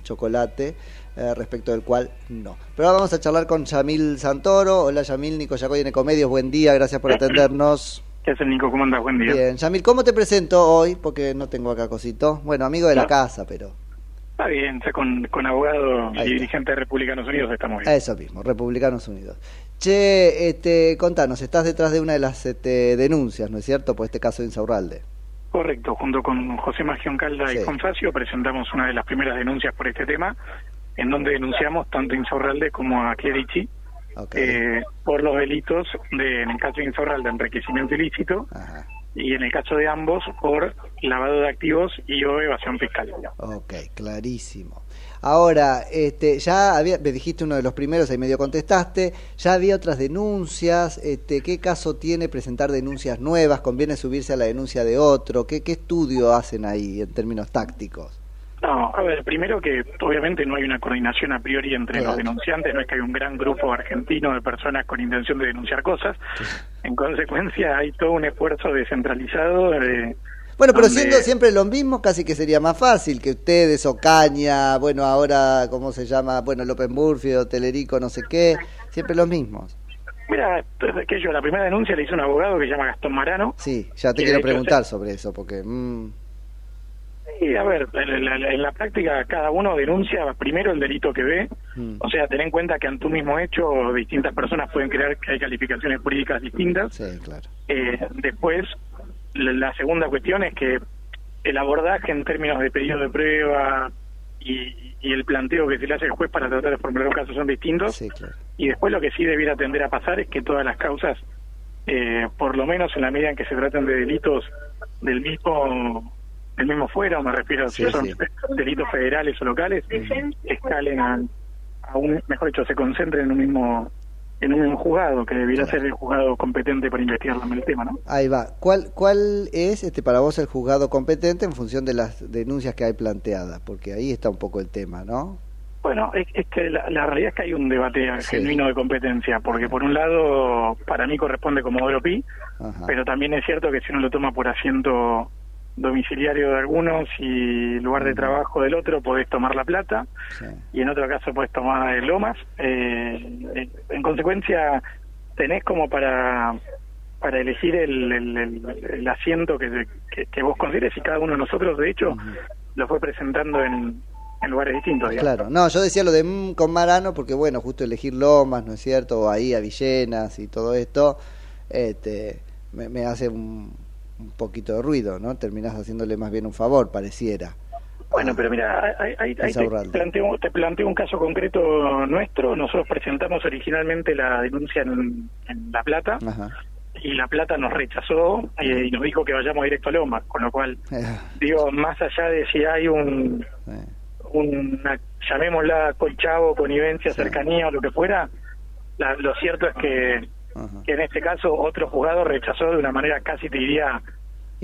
chocolate, eh, respecto del cual no. Pero ahora vamos a charlar con Yamil Santoro. Hola Yamil, Nico Yacoy en Ecomedios, buen día, gracias por atendernos. [laughs] ¿Qué haces, Nico? ¿Cómo andas? Buen día. Bien, Yamil, ¿cómo te presento hoy? Porque no tengo acá cosito. Bueno, amigo de la casa, pero... Está bien, ya con, con abogado y dirigente de Republicanos Unidos estamos bien. Eso mismo, Republicanos Unidos. Che, este, contanos, estás detrás de una de las este, denuncias, ¿no es cierto? Por este caso de Insaurralde. Correcto, junto con José Magión Calda Sí. y con Facio presentamos una de las primeras denuncias por este tema, en donde denunciamos tanto a Insaurralde como a Chierici eh, por los delitos de, en el caso de Insaurralde, enriquecimiento ilícito y en el caso de ambos por lavado de activos y o evasión fiscal. Ok, clarísimo. Ahora, este, ya había, me dijiste uno de los primeros, ahí medio contestaste, ya había otras denuncias, este, ¿qué caso tiene presentar denuncias nuevas? ¿Conviene subirse a la denuncia de otro? ¿Qué, qué estudio hacen ahí en términos tácticos? No, a ver, primero que obviamente no hay una coordinación a priori entre los denunciantes, no es que hay un gran grupo argentino de personas con intención de denunciar cosas. En consecuencia, hay todo un esfuerzo descentralizado de... Bueno, pero donde- siendo siempre lo mismo, casi que sería más fácil que ustedes, Ocaña, bueno, ahora, ¿cómo se llama? Bueno, López Murphy, Telerico, no sé qué, siempre los mismos. Mira, que yo la primera denuncia le hizo un abogado que se llama Gastón Marano. Sí, ya te quiero hecho preguntar sobre eso, porque... mm, Sí, a ver, en la, en la práctica cada uno denuncia primero el delito que ve, Mm. o sea, ten en cuenta que ante un mismo hecho distintas personas pueden creer que hay calificaciones jurídicas distintas. Sí, claro. Eh, después, la, la segunda cuestión es que el abordaje en términos de pedido de prueba y, y el planteo que se le hace al juez para tratar de formular los casos son distintos. Y después lo que sí debiera tender a pasar es que todas las causas, eh, por lo menos en la medida en que se traten de delitos del mismo del mismo fuera, me refiero Sí, si son sí. delitos federales o locales, escalen a, a un, mejor dicho, se concentren en un mismo en un mismo juzgado, que debiera ser el juzgado competente para investigar el tema, ¿no? Ahí va. ¿Cuál, cuál es este para vos el juzgado competente en función de las denuncias que hay planteadas? Porque ahí está un poco el tema, ¿no? Bueno, es, es que la, la realidad es que hay un debate Sí. genuino de competencia, porque por un lado, para mí corresponde como Pi, pero también es cierto que si uno lo toma por asiento domiciliario de algunos y lugar de trabajo del otro, podés tomar La Plata, y en otro caso podés tomar el Lomas. Eh, eh, en consecuencia, tenés como para para elegir el, el, el- el asiento que, que, que vos consideres y cada uno de nosotros, de hecho, lo fue presentando en, en lugares distintos. digamos. Claro. No, yo decía lo de mm, con Marano porque, bueno, justo elegir Lomas, ¿no es cierto? O ahí a Villenas y todo esto, este, me, me hace un, un poquito de ruido, ¿no? Terminás haciéndole más bien un favor, pareciera. Bueno, pero mira, ahí, te, planteo, te planteo un caso concreto nuestro. Nosotros presentamos originalmente la denuncia en, en La Plata Ajá. y La Plata nos rechazó eh, y nos dijo que vayamos directo a Loma, con lo cual, digo, más allá de si hay un, una, llamémosla colchavo, connivencia, cercanía o lo que fuera, la- lo cierto es que, que en este caso otro jugador rechazó de una manera casi te diría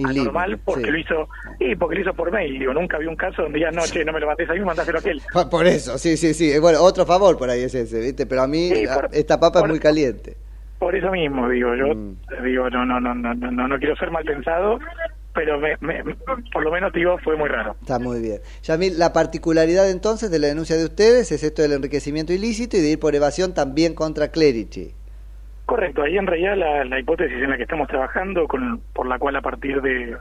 anormal porque sí. lo hizo y porque lo hizo por mail digo nunca vi un caso donde ya no che no me lo mates a mí mandáselo a aquel Pa- [laughs] Por eso, sí, sí, sí. Eh, Bueno, otro favor por ahí es ese, ¿viste? Pero a mí Sí, a- por- esta papa es muy caliente. por eso mismo digo yo Mm. digo no no no no no no no quiero ser mal pensado pero me, me- por lo menos digo fue muy raro Está muy bien. Yamil, la particularidad entonces de la denuncia de ustedes es esto del enriquecimiento ilícito y de ir por evasión también contra Clerici. Correcto, ahí en realidad la, la hipótesis en la que estamos trabajando, con, por la cual a partir de,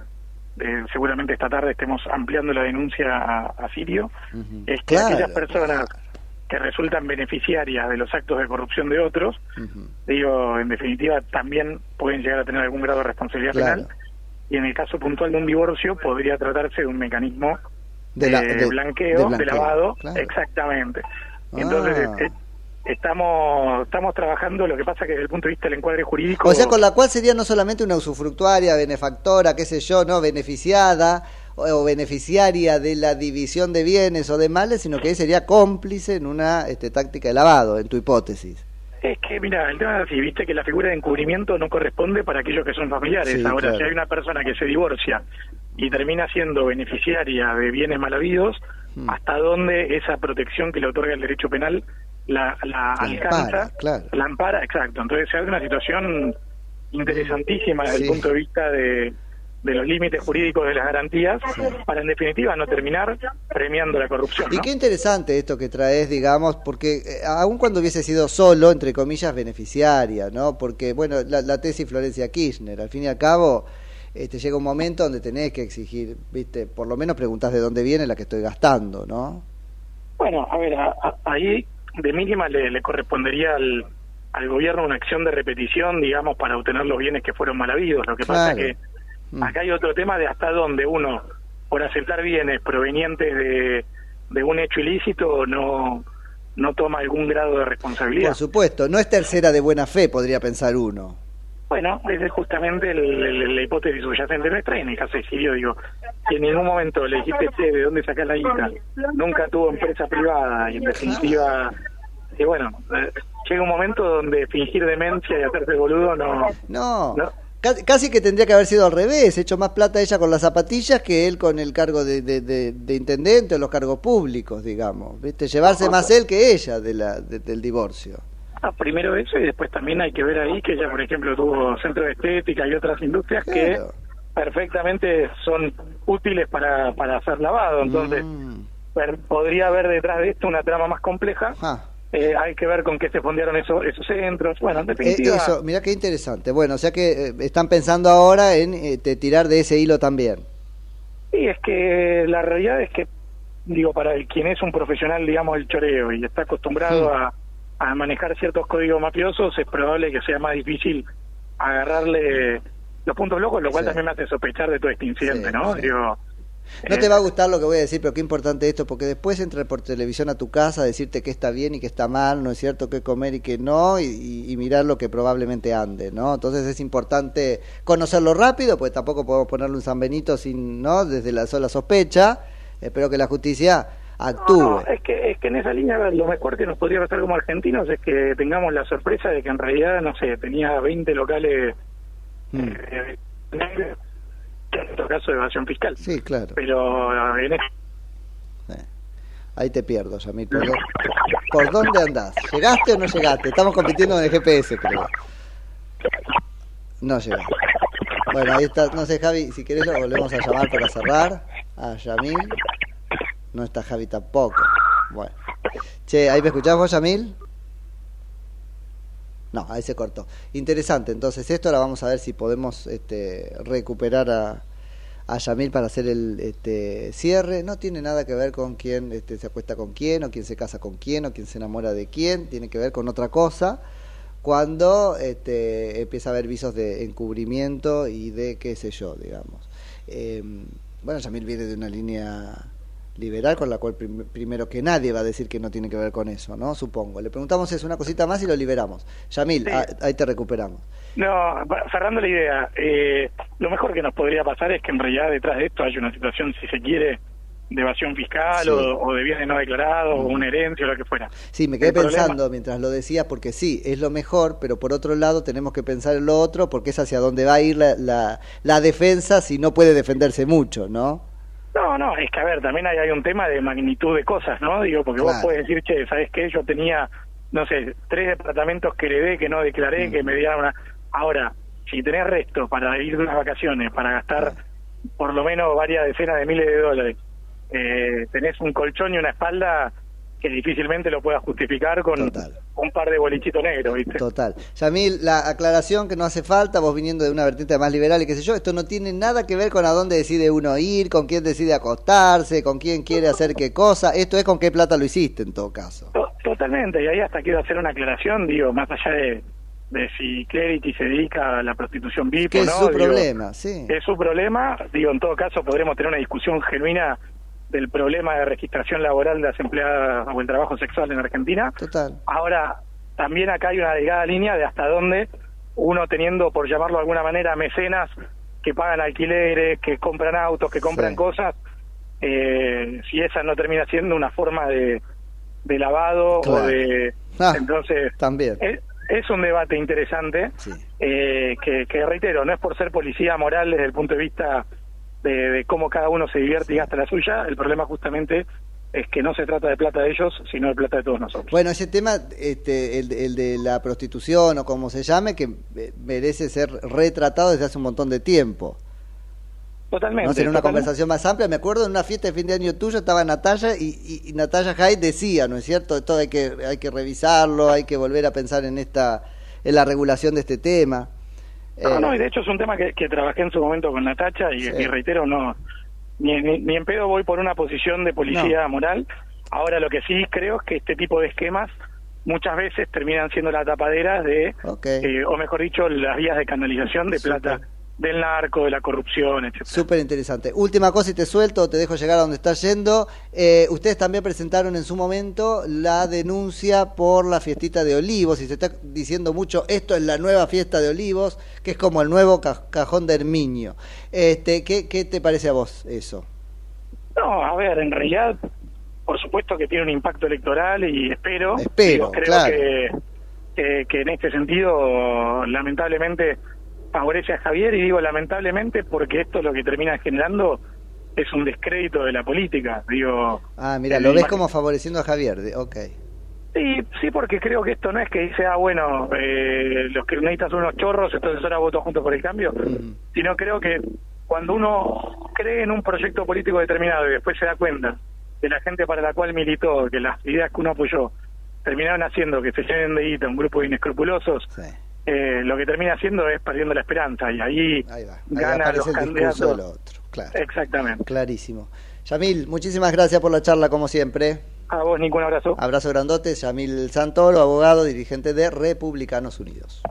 de seguramente esta tarde estemos ampliando la denuncia a, a Sirio, es que Claro, aquellas personas que resultan beneficiarias de los actos de corrupción de otros, digo, en definitiva, también pueden llegar a tener algún grado de responsabilidad Claro. penal, y en el caso puntual de un divorcio podría tratarse de un mecanismo De la- de, de- blanqueo, de lavado, exactamente. Entonces, Ah. Estamos estamos trabajando, lo que pasa que desde el punto de vista del encuadre jurídico... O sea, con la cual sería no solamente una usufructuaria, benefactora, qué sé yo, no beneficiada o, o beneficiaria de la división de bienes o de males, sino que sería cómplice en una este, táctica de lavado, en tu hipótesis. Es que, mira, el tema es así, viste que la figura de encubrimiento no corresponde para aquellos que son familiares. Sí, Ahora, claro. si hay una persona que se divorcia y termina siendo beneficiaria de bienes mal habidos, Hmm. ¿hasta dónde esa protección que le otorga el derecho penal la, la alcanza? ampara, claro. La ampara, exacto. Entonces se hace una situación interesantísima desde Sí. el punto de vista de, de los límites jurídicos de las garantías, para en definitiva no terminar premiando la corrupción. Y qué interesante esto que traes, digamos, porque eh, aun cuando hubiese sido solo, entre comillas, beneficiaria, ¿no? Porque, bueno, la, la tesis Florencia Kirchner, al fin y al cabo, este, llega un momento donde tenés que exigir, viste, por lo menos preguntás de dónde viene la que estoy gastando, ¿no? Bueno, a ver, a- a- ahí de mínima le, le correspondería al, al gobierno una acción de repetición, digamos, para obtener los bienes que fueron mal habidos. Lo que pasa Claro. es que acá hay otro tema de hasta dónde uno, por aceptar bienes provenientes de, de un hecho ilícito, no, no toma algún grado de responsabilidad. Por supuesto, no es tercera de buena fe, podría pensar uno. Bueno, esa es justamente la hipótesis subyacente nuestra. Y en el caso de Sirio, digo, si en ningún momento le dijiste, che, ¿de dónde sacás la guita? Nunca tuvo empresa privada y en definitiva, y bueno, eh, llega un momento donde fingir demencia y hacerse boludo no... No. Ca- Casi que tendría que haber sido al revés, hecho más plata ella con las zapatillas que él con el cargo de, de- de- de intendente o los cargos públicos, digamos. ¿Viste? Llevarse más él que ella de la, de- del divorcio. Ah, primero eso y después también hay que ver ahí que ella, por ejemplo, tuvo centro de estética y otras industrias que perfectamente son útiles para, para hacer lavado. Entonces, per- podría haber detrás de esto una trama más compleja. Eh, hay que ver con qué se fondearon esos, esos centros. Bueno, en Eh, definitiva, eso, mira qué interesante. Bueno, o sea que eh, están pensando ahora en eh, te- tirar de ese hilo también. Y es que la realidad es que, digo, para el, quien es un profesional, digamos, del choreo y está acostumbrado Sí. a, a manejar ciertos códigos mafiosos, es probable que sea más difícil agarrarle los puntos locos, lo cual Sí. también me hace sospechar de todo este incidente, Sí, ¿no? sí. Digo, No eh, te va a gustar lo que voy a decir, pero qué importante esto, porque después entra por televisión a tu casa a decirte que está bien y que está mal, no es cierto, qué comer y qué no, y, y- y mirar lo que probablemente ande, ¿no? Entonces es importante conocerlo rápido, pues tampoco podemos ponerle un San Benito sin, ¿no? Desde la sola sospecha. Espero que la justicia actúe. No, es que, es que en esa línea lo mejor que nos podría pasar como argentinos es que tengamos la sorpresa de que en realidad, no sé, tenía 20 locales Mm. eh, en otro caso de evasión fiscal. Sí, claro. Pero en este Ahí te pierdo, Yamil. ¿Por, dó- por dónde andás? ¿Llegaste o no llegaste? Estamos compitiendo con el GPS, creo. No llegaste. Bueno, ahí está. No sé, Javi, si querés lo volvemos a llamar para cerrar. A Yamil. No está Javi tampoco. Bueno. Che, ¿ahí me escuchás vos, Yamil? No, ahí se cortó. Interesante, entonces esto ahora vamos a ver si podemos este, recuperar a, a Yamil para hacer el este, cierre. No tiene nada que ver con quién este, se acuesta con quién, o quién se casa con quién, o quién se enamora de quién. Tiene que ver con otra cosa. Cuando este, empieza a haber visos de encubrimiento y de qué sé yo, digamos. Eh, bueno, Yamil viene de una línea liberal con la cual prim- primero que nadie va a decir que no tiene que ver con eso, ¿no? Supongo. Le preguntamos eso, una cosita más y lo liberamos. Yamil, ah, ahí te recuperamos. No, cerrando la idea, eh, lo mejor que nos podría pasar es que en realidad detrás de esto hay una situación, si se quiere, de evasión fiscal Sí. o, o de bienes no declarados o una herencia o lo que fuera. Sí, me quedé El problema- pensando mientras lo decía, porque sí, es lo mejor, pero por otro lado tenemos que pensar en lo otro, porque es hacia dónde va a ir la, la, la defensa si no puede defenderse mucho, ¿no? No, no, es que a ver, también hay, hay un tema de magnitud de cosas, ¿no? Digo, porque vos puedes decir, che, ¿sabes qué? Yo tenía, no sé, tres departamentos que heredé, que no declaré, Mm. que me dieron una... Ahora, si tenés resto para ir de unas vacaciones, para gastar por lo menos varias decenas de miles de dólares, eh, tenés un colchón y una espalda que difícilmente lo puedas justificar con un par de bolichitos negros, ¿viste? Total. Yamil, la aclaración que no hace falta, vos viniendo de una vertiente más liberal y qué sé yo, esto no tiene nada que ver con a dónde decide uno ir, con quién decide acostarse, con quién quiere hacer qué cosa, esto es con qué plata lo hiciste en todo caso. To- Totalmente, y ahí hasta quiero hacer una aclaración, digo, más allá de, de si Clarity se dedica a la prostitución VIP o es no. su digo, problema, sí. Es su problema, digo, en todo caso podremos tener una discusión genuina del problema de registración laboral de las empleadas o el trabajo sexual en Argentina. Total. Ahora, también acá hay una delgada línea de hasta dónde uno teniendo, por llamarlo de alguna manera, mecenas que pagan alquileres, que compran autos, que compran Sí. cosas, eh, si esa no termina siendo una forma de, de lavado Claro. o de... Ah, entonces, También. es, es un debate interesante eh, que, que, reitero, no es por ser policía moral desde el punto de vista de, de cómo cada uno se divierte y gasta la suya, el problema justamente es que no se trata de plata de ellos, sino de plata de todos nosotros. Bueno, ese tema, este, el, el de la prostitución o como se llame, que eh, merece ser retratado desde hace un montón de tiempo. Totalmente. No será una totalmente. conversación más amplia. Me acuerdo en una fiesta de fin de año tuyo estaba Natalia y, y, y Natalia Hyde decía, ¿no es cierto? Esto hay que, hay que revisarlo, hay que volver a pensar en esta, en la regulación de este tema. No, Eh, no, y de hecho es un tema que, que trabajé en su momento con Natacha y, y reitero, no, ni, ni, ni en pedo voy por una posición de policía moral. Ahora lo que sí creo es que este tipo de esquemas muchas veces terminan siendo la tapadera de, eh, o mejor dicho, las vías de canalización de plata del narco, de la corrupción, etc. Súper interesante. Última cosa y te suelto, te dejo llegar a donde estás yendo. Eh, ustedes también presentaron en su momento la denuncia por la fiestita de Olivos y se está diciendo mucho, esto es la nueva fiesta de Olivos, que es como el nuevo ca- cajón de Herminio. Este, ¿qué, ¿Qué te parece a vos eso? No, a ver, en realidad, por supuesto que tiene un impacto electoral y espero, Espero, digo, creo claro. que, que, que en este sentido, lamentablemente, favorece a Javier y digo lamentablemente porque esto lo que termina generando es un descrédito de la política, digo... Ah, mira, lo ves como favoreciendo a Javier. Ok. Sí, sí, porque creo que esto no es que dice, ah, bueno, eh, los necesitan son unos chorros, entonces ahora voto juntos por el cambio, sino creo que cuando uno cree en un proyecto político determinado y después se da cuenta de la gente para la cual militó, que las ideas que uno apoyó terminaron haciendo que se llenen de guita un grupo de inescrupulosos, eh, lo que termina haciendo es perdiendo la esperanza y ahí, Ahí ganan los aparece el discurso candidatos. del otro. Claro. Exactamente. Clarísimo. Yamil, muchísimas gracias por la charla, como siempre. A vos, Nico, un abrazo. Abrazo grandote. Yamil Santoro, abogado, dirigente de Republicanos Unidos.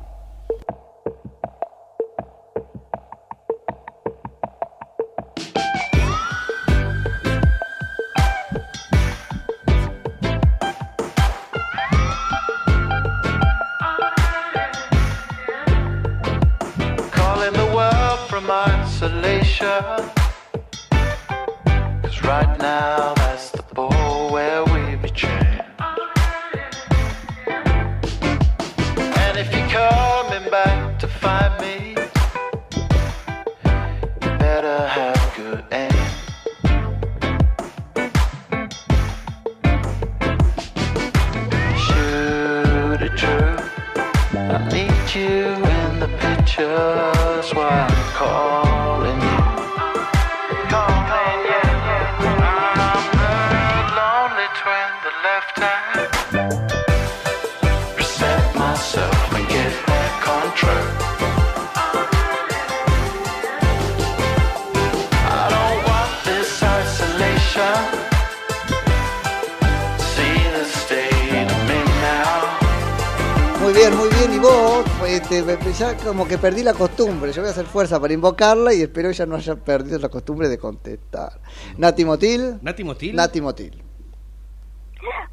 Como que perdí la costumbre. Yo voy a hacer fuerza para invocarla y espero ella no haya perdido la costumbre de contestar. Nati Motil. ¿Nati Motil? Nati Motil.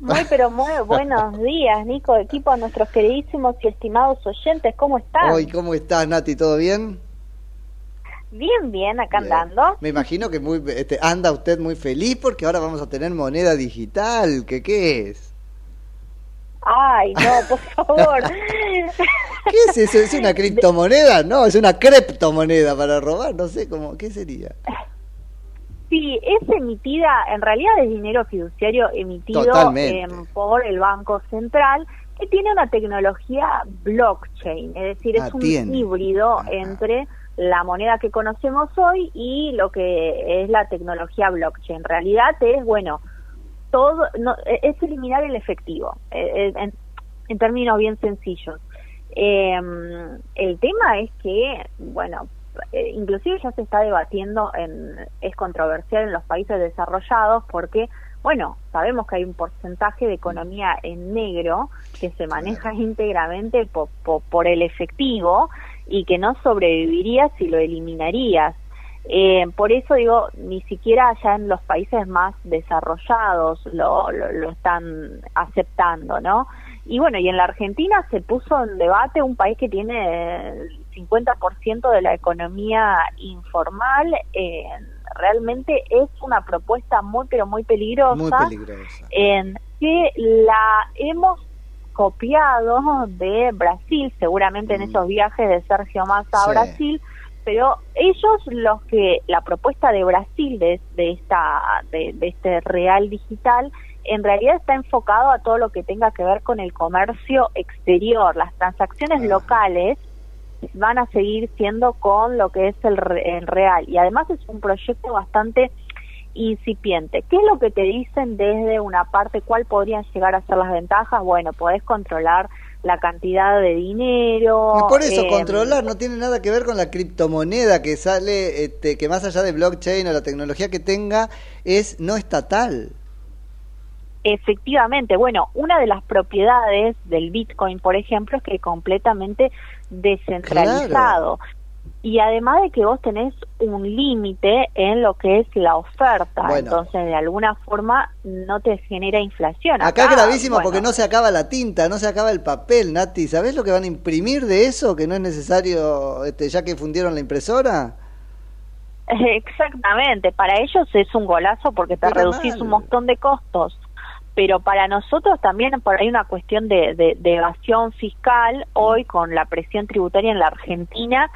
Muy, pero muy buenos días, Nico, equipo, a nuestros queridísimos y estimados oyentes, ¿cómo están? Hoy, ¿cómo estás, Nati? ¿Todo bien? Bien, bien, acá andando. Me imagino que muy, este, anda usted muy feliz porque ahora vamos a tener moneda digital. ¿Qué, qué es? Ay, no, por favor. [laughs] ¿Qué es eso? ¿Es una criptomoneda? No, es una criptomoneda para robar. No sé cómo. ¿Qué sería? Sí, es emitida, en realidad es dinero fiduciario emitido em, por el Banco Central, que tiene una tecnología blockchain, es decir, es Ah, un tiene. híbrido entre la moneda que conocemos hoy y lo que es la tecnología blockchain. En realidad es, bueno, todo no, e- es eliminar el efectivo, eh, eh, en, en términos bien sencillos. Eh, el tema es que, bueno, eh, inclusive ya se está debatiendo, en, es controversial en los países desarrollados porque, bueno, sabemos que hay un porcentaje de economía en negro que se maneja [laughs] íntegramente po- po- por el efectivo y que no sobreviviría si lo eliminarías. Eh, por eso digo, ni siquiera allá en los países más desarrollados lo, lo, lo están aceptando, ¿no? Y bueno, y en la Argentina se puso en debate un país que tiene el 50% de la economía informal. eh, realmente es una propuesta muy, pero muy peligrosa. Muy peligrosa. En que la hemos copiado de Brasil, seguramente en esos viajes de Sergio Massa a Mm. Brasil, pero ellos los que la propuesta de Brasil de, de esta de, de este real digital en realidad está enfocado a todo lo que tenga que ver con el comercio exterior las transacciones locales van a seguir siendo con lo que es el, re- el real y además es un proyecto bastante incipiente. ¿Qué es lo que te dicen desde una parte? ¿Cuál podrían llegar a ser las ventajas? Bueno, podés controlar la cantidad de dinero. Y por eso eh, controlar no tiene nada que ver con la criptomoneda que sale, este, que más allá de blockchain o la tecnología que tenga, es no estatal. Efectivamente, bueno, una de las propiedades del Bitcoin, por ejemplo, es que es completamente descentralizado. Y además de que vos tenés un límite en lo que es la oferta, Bueno. entonces de alguna forma no te genera inflación. Acá es gravísimo bueno, porque no se acaba la tinta, no se acaba el papel, Nati. ¿Sabés lo que van a imprimir de eso? Que no es necesario, este, ya que fundieron la impresora. [laughs] Exactamente, para ellos es un golazo porque te Pero reducís mal. un montón de costos, pero para nosotros también por ahí una cuestión de, de- de evasión fiscal hoy con la presión tributaria en la Argentina.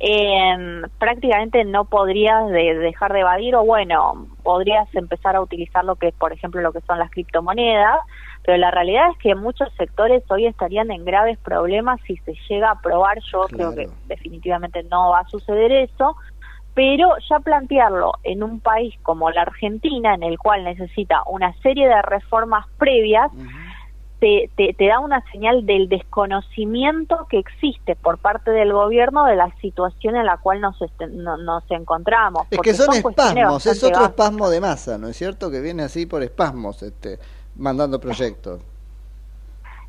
eh, prácticamente no podrías de- dejar de evadir o bueno, podrías empezar a utilizar lo que es, por ejemplo, lo que son las criptomonedas, pero la realidad es que muchos sectores hoy estarían en graves problemas si se llega a aprobar, yo creo que definitivamente no va a suceder eso, pero ya plantearlo en un país como la Argentina, en el cual necesita una serie de reformas previas, te, te, te da una señal del desconocimiento que existe por parte del gobierno de la situación en la cual nos, este- no- nos encontramos. Es que son cuestiones espasmos, es otro espasmo de masa, ¿no es cierto? Que viene así por espasmos, este, mandando proyectos.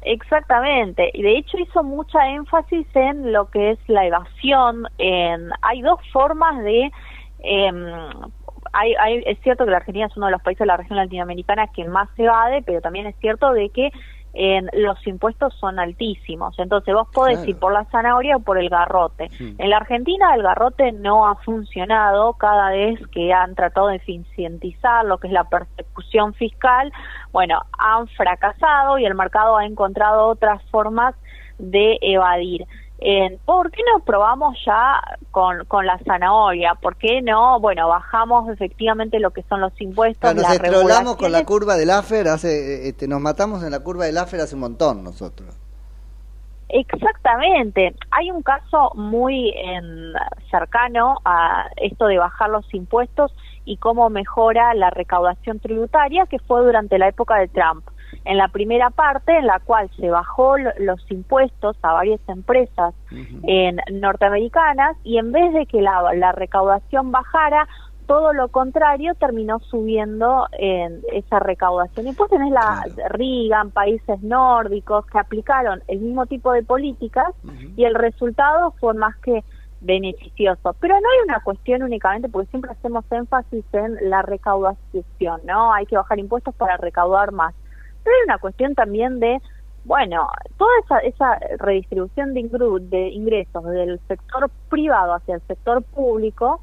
Exactamente, y de hecho hizo mucha énfasis en lo que es la evasión. En, hay dos formas de... em, hay, hay- es cierto que la Argentina es uno de los países de la región latinoamericana que más se evade, pero también es cierto de que en, los impuestos son altísimos. Entonces vos podés Claro. ir por la zanahoria o por el garrote. En la Argentina el garrote no ha funcionado cada vez que han tratado de eficientizar lo que es la persecución fiscal. Bueno, han fracasado y el mercado ha encontrado otras formas de evadir. Eh, ¿Por qué no probamos ya con, con la zanahoria? ¿Por qué no, bueno, bajamos efectivamente lo que son los impuestos, Claro, nos estrolamos con la curva del AFER, hace, este, nos matamos en la curva del AFER hace un montón nosotros. Exactamente. Hay un caso muy en- cercano a esto de bajar los impuestos y cómo mejora la recaudación tributaria, que fue durante la época de Trump. En la primera parte, en la cual se bajó lo- los impuestos a varias empresas en norteamericanas y en vez de que la, la recaudación bajara, todo lo contrario terminó subiendo en esa recaudación. Y pues tenés la Reagan, países nórdicos que aplicaron el mismo tipo de políticas y el resultado fue más que beneficioso. Pero no hay una cuestión únicamente, porque siempre hacemos énfasis en la recaudación, ¿no? Hay que bajar impuestos para recaudar más. Pero hay una cuestión también de, bueno, toda esa, esa redistribución de, ingru- de ingresos del sector privado hacia el sector público,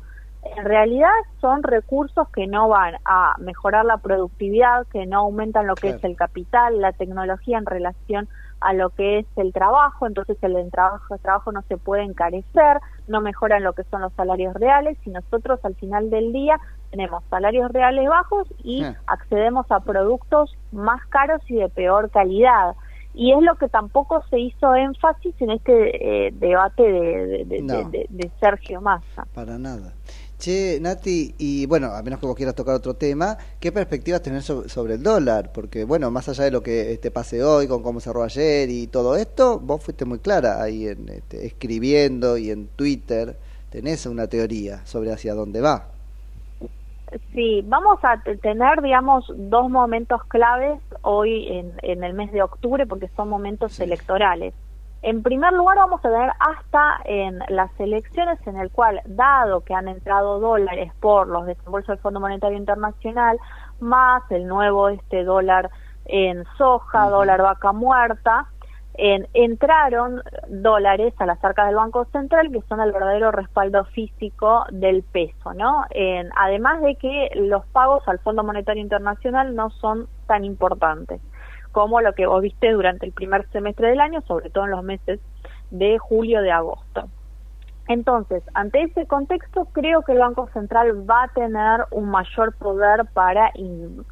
en realidad son recursos que no van a mejorar la productividad, que no aumentan lo que es el capital, la tecnología en relación a lo que es el trabajo, entonces el trabajo, el trabajo no se puede encarecer, no mejoran lo que son los salarios reales. Y nosotros al final del día tenemos salarios reales bajos y accedemos a productos más caros y de peor calidad. Y es lo que tampoco se hizo énfasis en este eh, debate de, de- de- No. de- de Sergio Massa. Para nada. Che, Nati, y bueno, a menos que vos quieras tocar otro tema, ¿qué perspectivas tenés so- sobre el dólar? Porque bueno, más allá de lo que este pase hoy, con cómo cerró ayer y todo esto, vos fuiste muy clara ahí en, este, escribiendo y en Twitter, tenés una teoría sobre hacia dónde va. Sí, vamos a te- tener, digamos, dos momentos claves hoy en, en el mes de octubre porque son momentos electorales. En primer lugar, vamos a tener hasta en las elecciones en el cual, dado que han entrado dólares por los desembolsos del Fondo Monetario Internacional, más el nuevo este dólar en soja, dólar vaca muerta, en- entraron dólares a las arcas del Banco Central que son el verdadero respaldo físico del peso, ¿no? En- además de que los pagos al Fondo Monetario Internacional no son tan importantes como lo que vos viste durante el primer semestre del año, sobre todo en los meses de julio de agosto. Entonces, ante ese contexto, creo que el Banco Central va a tener un mayor poder para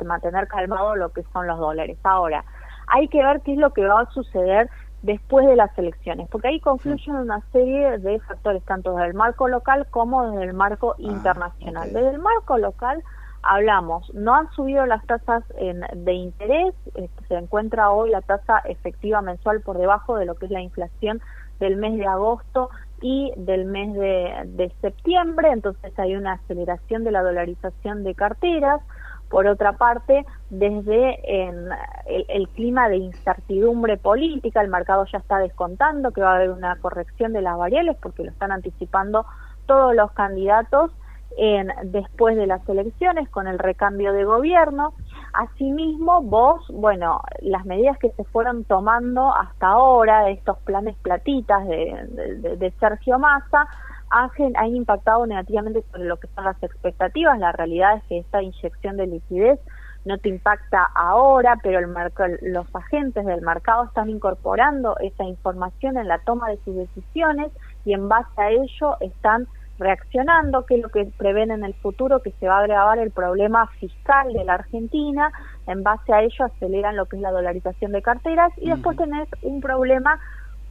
mantener calmado lo que son los dólares. Ahora, hay que ver qué es lo que va a suceder después de las elecciones, porque ahí confluyen una serie de factores, tanto desde el marco local como desde el marco internacional. Desde el marco local hablamos, no han subido las tasas en- de interés, este, se encuentra hoy la tasa efectiva mensual por debajo de lo que es la inflación del mes de agosto y del mes de, de septiembre, entonces hay una aceleración de la dolarización de carteras. Por otra parte, desde en el, clima de incertidumbre política, el mercado ya está descontando que va a haber una corrección de las variables porque lo están anticipando todos los candidatos en, después de las elecciones con el recambio de gobierno. Asimismo, vos, bueno, las medidas que se fueron tomando hasta ahora, estos planes platitas de Sergio Massa, han, han impactado negativamente sobre lo que son las expectativas. La realidad es que esta inyección de liquidez no te impacta ahora, pero el merc- los agentes del mercado están incorporando esa información en la toma de sus decisiones y en base a ello están reaccionando, que es lo que prevén en el futuro, que se va a agravar el problema fiscal de la Argentina, en base a ello aceleran lo que es la dolarización de carteras y después tenés un problema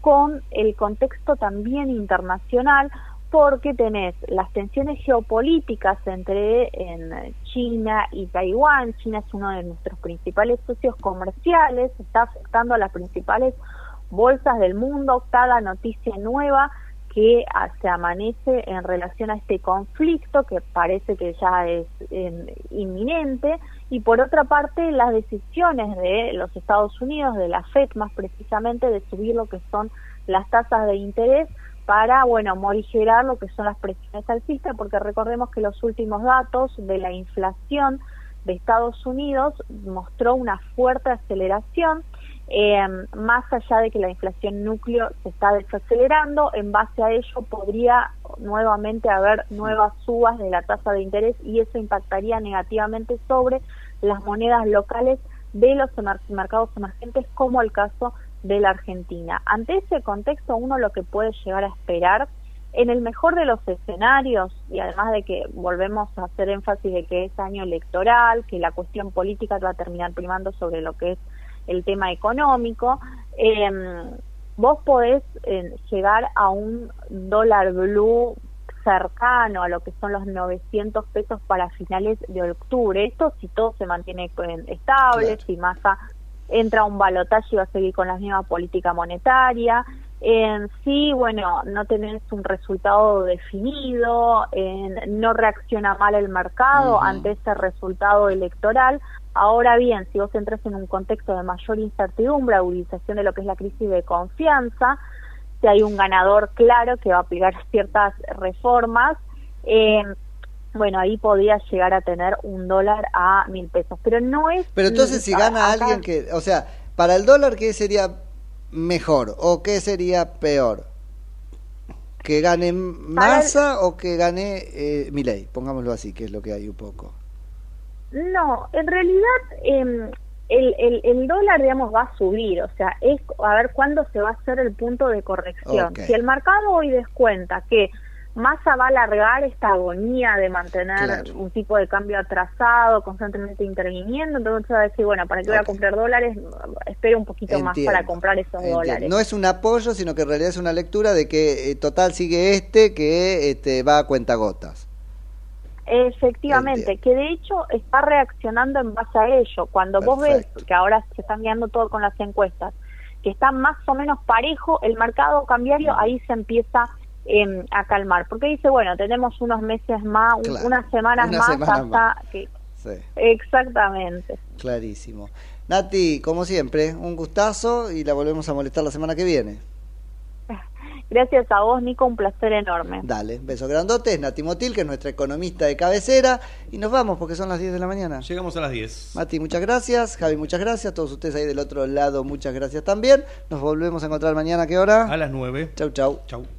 con el contexto también internacional, porque tenés las tensiones geopolíticas entre en China y Taiwán. China es uno de nuestros principales socios comerciales, está afectando a las principales bolsas del mundo. Cada noticia nueva que ah, se amanece en relación a este conflicto que parece que ya es eh, inminente y por otra parte las decisiones de los Estados Unidos, de la FED más precisamente, de subir lo que son las tasas de interés para, bueno, morigerar lo que son las presiones alcistas, porque recordemos que los últimos datos de la inflación de Estados Unidos mostró una fuerte aceleración, eh, más allá de que la inflación núcleo se está desacelerando, en base a ello podría nuevamente haber nuevas subas de la tasa de interés y eso impactaría negativamente sobre las monedas locales de los mercados emergentes, como el caso de la Argentina. Ante ese contexto, uno lo que puede llegar a esperar, en el mejor de los escenarios, y además de que volvemos a hacer énfasis de que es año electoral, que la cuestión política va a terminar primando sobre lo que es el tema económico, eh, vos podés eh, llegar a un dólar blue cercano a lo que son los 900 pesos para finales de octubre. Esto si todo se mantiene eh, estable, si Massa entra un balotaje y va a seguir con la misma política monetaria. En sí, bueno, no tenés un resultado definido, en- no reacciona mal el mercado ante ese resultado electoral. Ahora bien, si vos entras en un contexto de mayor incertidumbre, agudización de lo que es la crisis de confianza, si hay un ganador claro que va a aplicar [laughs] ciertas reformas, eh, bueno, ahí podría llegar a tener un dólar a mil pesos. Pero no es... Pero entonces si gana acá- alguien que, o sea, para el dólar, ¿qué sería mejor o qué sería peor? ¿Que gane Massa o que gane eh, Milei? Pongámoslo así, que es lo que hay un poco. No, en realidad em, el, el, el dólar, digamos, va a subir, o sea, es a ver cuándo se va a hacer el punto de corrección. Si el mercado hoy descuenta que Massa va a alargar esta agonía de mantener Claro. un tipo de cambio atrasado, constantemente interviniendo, entonces va a decir, bueno, ¿para qué voy a comprar dólares? Espero un poquito más para comprar esos Entiendo. dólares. No es un apoyo, sino que en realidad es una lectura de que eh, total sigue este que este, va a cuentagotas. Efectivamente, que de hecho está reaccionando en base a ello. Cuando vos ves que ahora se están guiando todo con las encuestas, que está más o menos parejo, el mercado cambiario ahí se empieza em, a calmar. Porque dice, bueno, tenemos unos meses más, un- Claro, unas semanas una más semana hasta más. que... Sí, Exactamente. clarísimo. Nati, como siempre, un gustazo y la volvemos a molestar la semana que viene. [laughs] Gracias a vos, Nico, un placer enorme. Dale, beso grandote, es Nati Motil, que es nuestra economista de cabecera, y nos vamos porque son las 10 de la mañana. Llegamos a las 10. Mati, muchas gracias, Javi, muchas gracias, todos ustedes ahí del otro lado, muchas gracias también. Nos volvemos a encontrar mañana, ¿a qué hora? A las 9. Chau, chau. Chau.